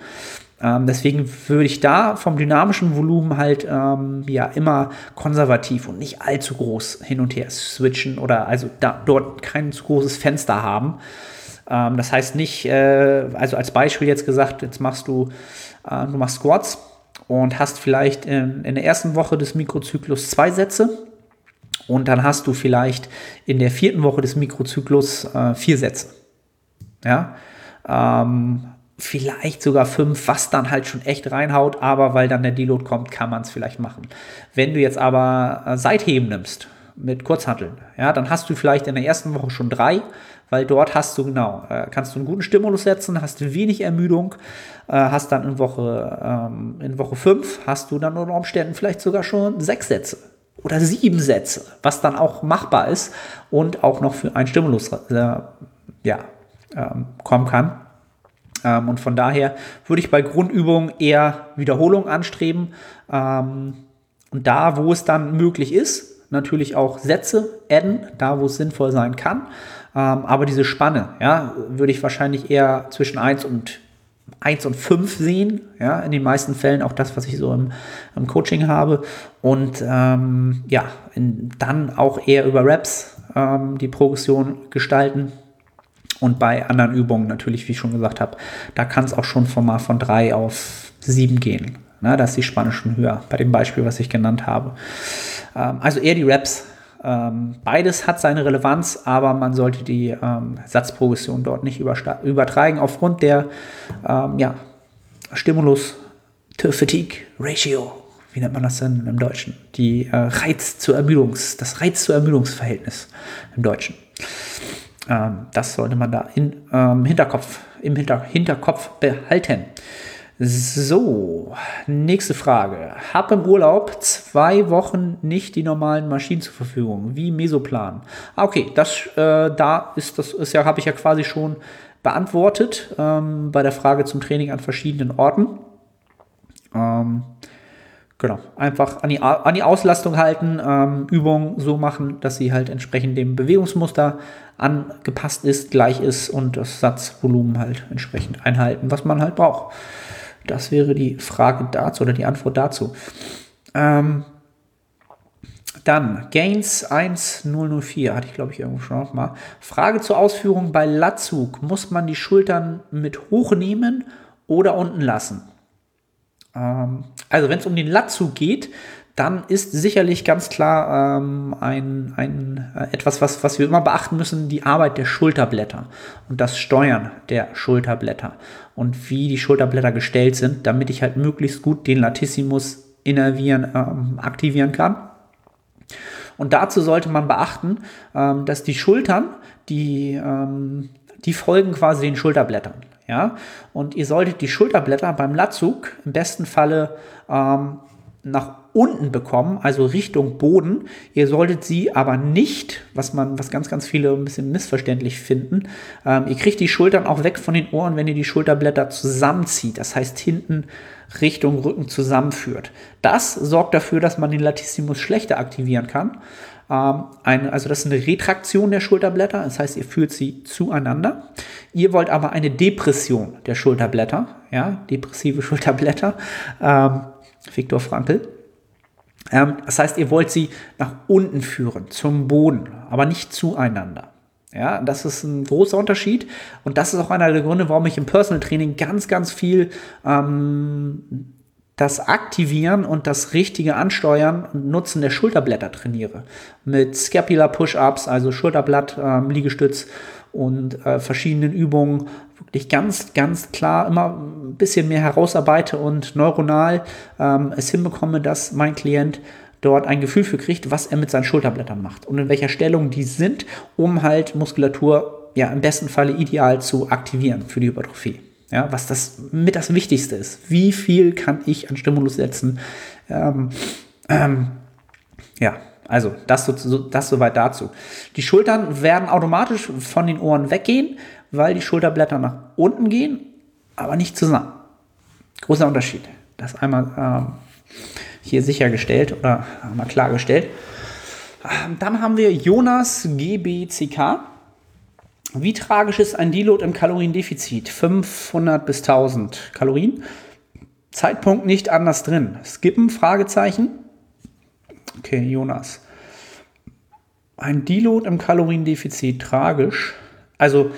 Ähm, deswegen würde ich da vom dynamischen Volumen halt ähm, ja immer konservativ und nicht allzu groß hin und her switchen oder also da, dort kein zu großes Fenster haben. Ähm, das heißt nicht, äh, also als Beispiel jetzt gesagt, jetzt machst du, äh, du machst Squats und hast vielleicht in, in der ersten Woche des Mikrozyklus zwei Sätze und dann hast du vielleicht in der vierten Woche des Mikrozyklus äh, vier Sätze. Ja, ähm, vielleicht sogar fünf, was dann halt schon echt reinhaut, aber weil dann der Deload kommt, kann man es vielleicht machen. Wenn du jetzt aber äh, Seitheben nimmst mit Kurzhanteln, ja, dann hast du vielleicht in der ersten Woche schon drei, weil dort hast du genau, äh, kannst du einen guten Stimulus setzen, hast wenig Ermüdung, äh, hast dann in Woche, ähm, in Woche fünf hast du dann unter Umständen vielleicht sogar schon sechs Sätze oder sieben Sätze, was dann auch machbar ist und auch noch für einen Stimulus äh, ja, ähm, kommen kann. Ähm, und von daher würde ich bei Grundübungen eher Wiederholung anstreben. Und da, wo es dann möglich ist, natürlich auch Sätze adden, da wo es sinnvoll sein kann. Ähm, aber diese Spanne, ja, würde ich wahrscheinlich eher zwischen 1 und 1 und 5 sehen. Ja, in den meisten Fällen auch das, was ich so im, im Coaching habe. Und ähm, ja, in, dann auch eher über Raps ähm, die Progression gestalten. Und bei anderen Übungen natürlich, wie ich schon gesagt habe, da kann es auch schon von mal von 3 auf 7 gehen. Ne, da ist die Spanne schon höher, bei dem Beispiel, was ich genannt habe. Ähm, also eher die Raps ähm, beides hat seine Relevanz, aber man sollte die ähm, Satzprogression dort nicht übertragen aufgrund der ähm, ja, Stimulus-to-Fatigue-Ratio. Wie nennt man das denn im Deutschen? Die äh, Reiz zu Ermüdungs, das Reiz zu Ermüdungsverhältnis im Deutschen. Ähm, das sollte man da in, ähm, Hinterkopf, im Hinter Hinterkopf behalten. So, nächste Frage. Hab im Urlaub zwei Wochen nicht die normalen Maschinen zur Verfügung, wie Mesoplan. Ah, okay, das äh, da ist das ist ja habe ich ja quasi schon beantwortet ähm, bei der Frage zum Training an verschiedenen Orten. Ähm, genau, einfach an die, an die Auslastung halten, ähm, Übungen so machen, dass sie halt entsprechend dem Bewegungsmuster angepasst ist, gleich ist und das Satzvolumen halt entsprechend einhalten, was man halt braucht. Das wäre die Frage dazu oder die Antwort dazu. Ähm, dann Gains 1004, hatte ich glaube ich irgendwo schon noch mal. Frage zur Ausführung bei Latzug. Muss man die Schultern mit hochnehmen oder unten lassen? Ähm, also wenn es um den Latzug geht, dann ist sicherlich ganz klar ähm, ein, ein, äh, etwas, was, was wir immer beachten müssen, die Arbeit der Schulterblätter und das Steuern der Schulterblätter und wie die Schulterblätter gestellt sind, damit ich halt möglichst gut den Latissimus innervieren, ähm, aktivieren kann. Und dazu sollte man beachten, ähm, dass die Schultern, die, ähm, die folgen quasi den Schulterblättern. Ja? Und ihr solltet die Schulterblätter beim Latzug im besten Falle ähm, nach unten bekommen, also Richtung Boden. Ihr solltet sie aber nicht, was man, was ganz, ganz viele ein bisschen missverständlich finden, ähm, ihr kriegt die Schultern auch weg von den Ohren, wenn ihr die Schulterblätter zusammenzieht. Das heißt hinten Richtung Rücken zusammenführt. Das sorgt dafür, dass man den Latissimus schlechter aktivieren kann. Ähm, eine, also das ist eine Retraktion der Schulterblätter, das heißt, ihr führt sie zueinander. Ihr wollt aber eine Depression der Schulterblätter, ja, depressive Schulterblätter. Ähm, Viktor Frankl. Ähm, das heißt, ihr wollt sie nach unten führen, zum Boden, aber nicht zueinander. Ja, das ist ein großer Unterschied und das ist auch einer der Gründe, warum ich im Personal Training ganz, ganz viel ähm, das Aktivieren und das richtige Ansteuern und Nutzen der Schulterblätter trainiere. Mit Scapular Push-Ups, also Schulterblatt, ähm, Liegestütz und äh, verschiedenen Übungen wirklich ganz, ganz klar immer ein bisschen mehr herausarbeite und neuronal ähm, es hinbekomme, dass mein Klient dort ein Gefühl für kriegt, was er mit seinen Schulterblättern macht und in welcher Stellung die sind, um halt Muskulatur ja im besten Falle ideal zu aktivieren für die Hypertrophie. Ja, was das mit das Wichtigste ist. Wie viel kann ich an Stimulus setzen? Ähm, ähm, ja, also das, so, das soweit dazu. Die Schultern werden automatisch von den Ohren weggehen, weil die Schulterblätter nach unten gehen, aber nicht zusammen. Großer Unterschied. Das einmal ähm, hier sichergestellt oder einmal klargestellt. Ähm, dann haben wir Jonas GBCK. Wie tragisch ist ein Deload im Kaloriendefizit? 500 bis 1000 Kalorien. Zeitpunkt nicht anders drin. Skippen? Fragezeichen. Okay, Jonas. Ein Deload im Kaloriendefizit tragisch. Also,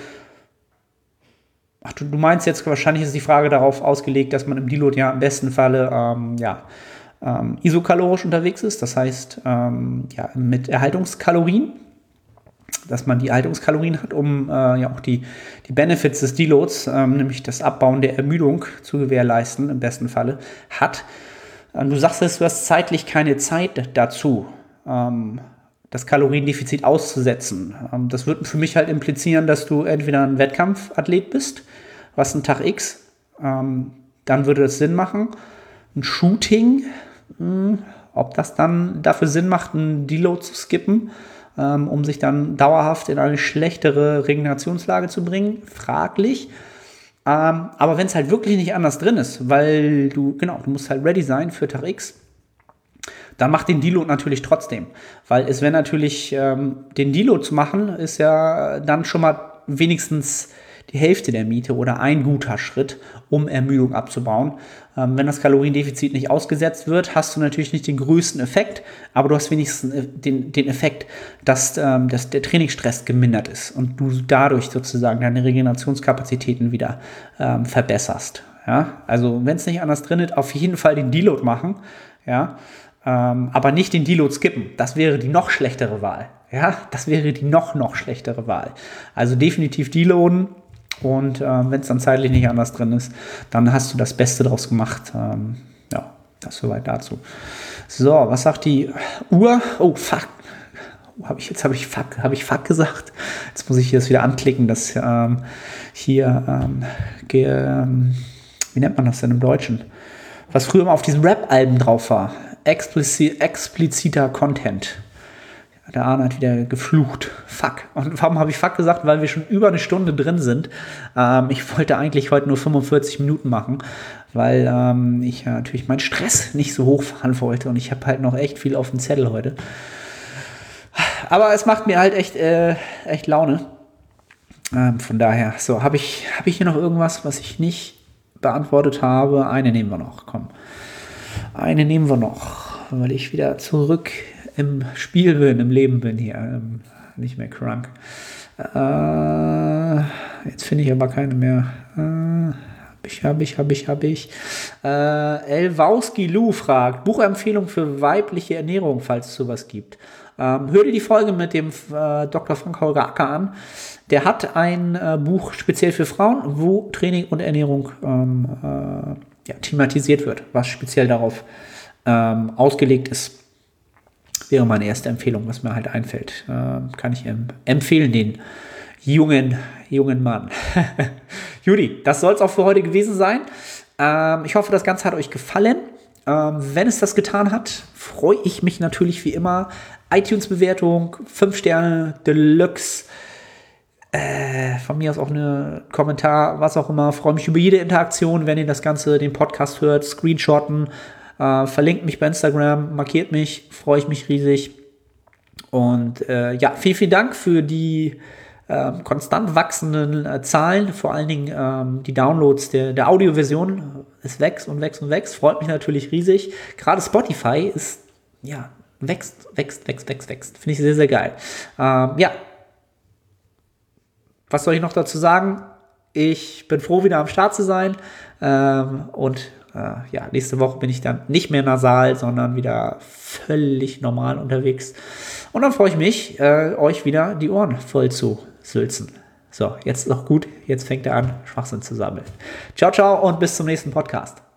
ach, du, du meinst jetzt wahrscheinlich ist die Frage darauf ausgelegt, dass man im Deload ja im besten Falle ähm, ja, ähm, isokalorisch unterwegs ist, das heißt ähm, ja, mit Erhaltungskalorien dass man die Haltungskalorien hat, um äh, ja auch die, die Benefits des Deloads, ähm, nämlich das Abbauen der Ermüdung zu gewährleisten, im besten Falle, hat. Ähm, du sagst es, du hast zeitlich keine Zeit dazu, ähm, das Kaloriendefizit auszusetzen. Das würde für mich halt implizieren, dass du entweder ein Wettkampfathlet bist, was ein Tag X, ähm, dann würde das Sinn machen. Ein Shooting, mh, hm, ob das dann dafür Sinn macht, einen Deload zu skippen, ähm, um sich dann dauerhaft in eine schlechtere Regenerationslage zu bringen? Fraglich. Ähm, aber wenn es halt wirklich nicht anders drin ist, weil du, genau, du musst halt ready sein für Tag X, dann mach den Deload natürlich trotzdem. Weil es wäre natürlich, ähm, den Deload zu machen, ist ja dann schon mal wenigstens die Hälfte der Miete oder ein guter Schritt, um Ermüdung abzubauen. Ähm, wenn das Kaloriendefizit nicht ausgesetzt wird, hast du natürlich nicht den größten Effekt, aber du hast wenigstens äh, den, den Effekt, dass, ähm, dass der Trainingsstress gemindert ist und du dadurch sozusagen deine Regenerationskapazitäten wieder ähm, verbesserst. Ja? Also wenn es nicht anders drin ist, auf jeden Fall den Deload machen, ja, ähm, aber nicht den Deload skippen. Das wäre die noch schlechtere Wahl. Ja, das wäre die noch, noch schlechtere Wahl. Also definitiv deloaden, und äh, wenn es dann zeitlich nicht anders drin ist, dann hast du das Beste draus gemacht. Ähm, ja, das soweit dazu. So, was sagt die Uhr? Oh, fuck. Hab ich, jetzt habe ich fuck, habe ich fuck gesagt. Jetzt muss ich das wieder anklicken, dass ähm, hier, ähm, ge, ähm, wie nennt man das denn im Deutschen? Was früher mal auf diesen Rap-Alben drauf war. Explici expliziter Content. Der Arne hat wieder geflucht. Fuck. Und warum habe ich Fuck gesagt? Weil wir schon über eine Stunde drin sind. Ähm, ich wollte eigentlich heute nur 45 Minuten machen, weil ähm, ich ja natürlich meinen Stress nicht so hochfahren wollte und ich habe halt noch echt viel auf dem Zettel heute. Aber es macht mir halt echt, äh, echt Laune. Ähm, von daher, so, habe ich, hab ich hier noch irgendwas, was ich nicht beantwortet habe? Eine nehmen wir noch, komm. Eine nehmen wir noch, weil ich wieder zurück im Spiel bin, im Leben bin hier. Ähm, nicht mehr krank. Äh, jetzt finde ich aber keine mehr. Äh, hab ich, habe ich, habe ich, habe ich. Äh, Elwowski Lou fragt: Buchempfehlung für weibliche Ernährung, falls es sowas gibt. Ähm, hör dir die Folge mit dem äh, Dr. Frank Holger Acker an. Der hat ein äh, Buch speziell für Frauen, wo Training und Ernährung ähm, äh, ja, thematisiert wird, was speziell darauf ähm, ausgelegt ist wäre meine erste Empfehlung, was mir halt einfällt. Äh, kann ich empfehlen, den jungen, jungen Mann. Judy, das soll es auch für heute gewesen sein. Ähm, ich hoffe, das Ganze hat euch gefallen. Ähm, wenn es das getan hat, freue ich mich natürlich wie immer. iTunes-Bewertung, 5 Sterne, Deluxe. Äh, von mir aus auch eine Kommentar, was auch immer. Freue mich über jede Interaktion, wenn ihr das Ganze, den Podcast hört, screenshotten, äh, verlinkt mich bei Instagram, markiert mich, freue ich mich riesig. Und äh, ja, vielen, vielen Dank für die äh, konstant wachsenden äh, Zahlen, vor allen Dingen ähm, die Downloads der, der Audioversion. Es wächst und wächst und wächst, freut mich natürlich riesig. Gerade Spotify ist, ja, wächst, wächst, wächst, wächst, wächst. Finde ich sehr, sehr geil. Ähm, ja. Was soll ich noch dazu sagen? Ich bin froh, wieder am Start zu sein ähm, und äh, ja, nächste Woche bin ich dann nicht mehr nasal, sondern wieder völlig normal unterwegs. Und dann freue ich mich, äh, euch wieder die Ohren voll zu sülzen. So, jetzt ist noch gut. Jetzt fängt er an, Schwachsinn zu sammeln. Ciao, ciao und bis zum nächsten Podcast.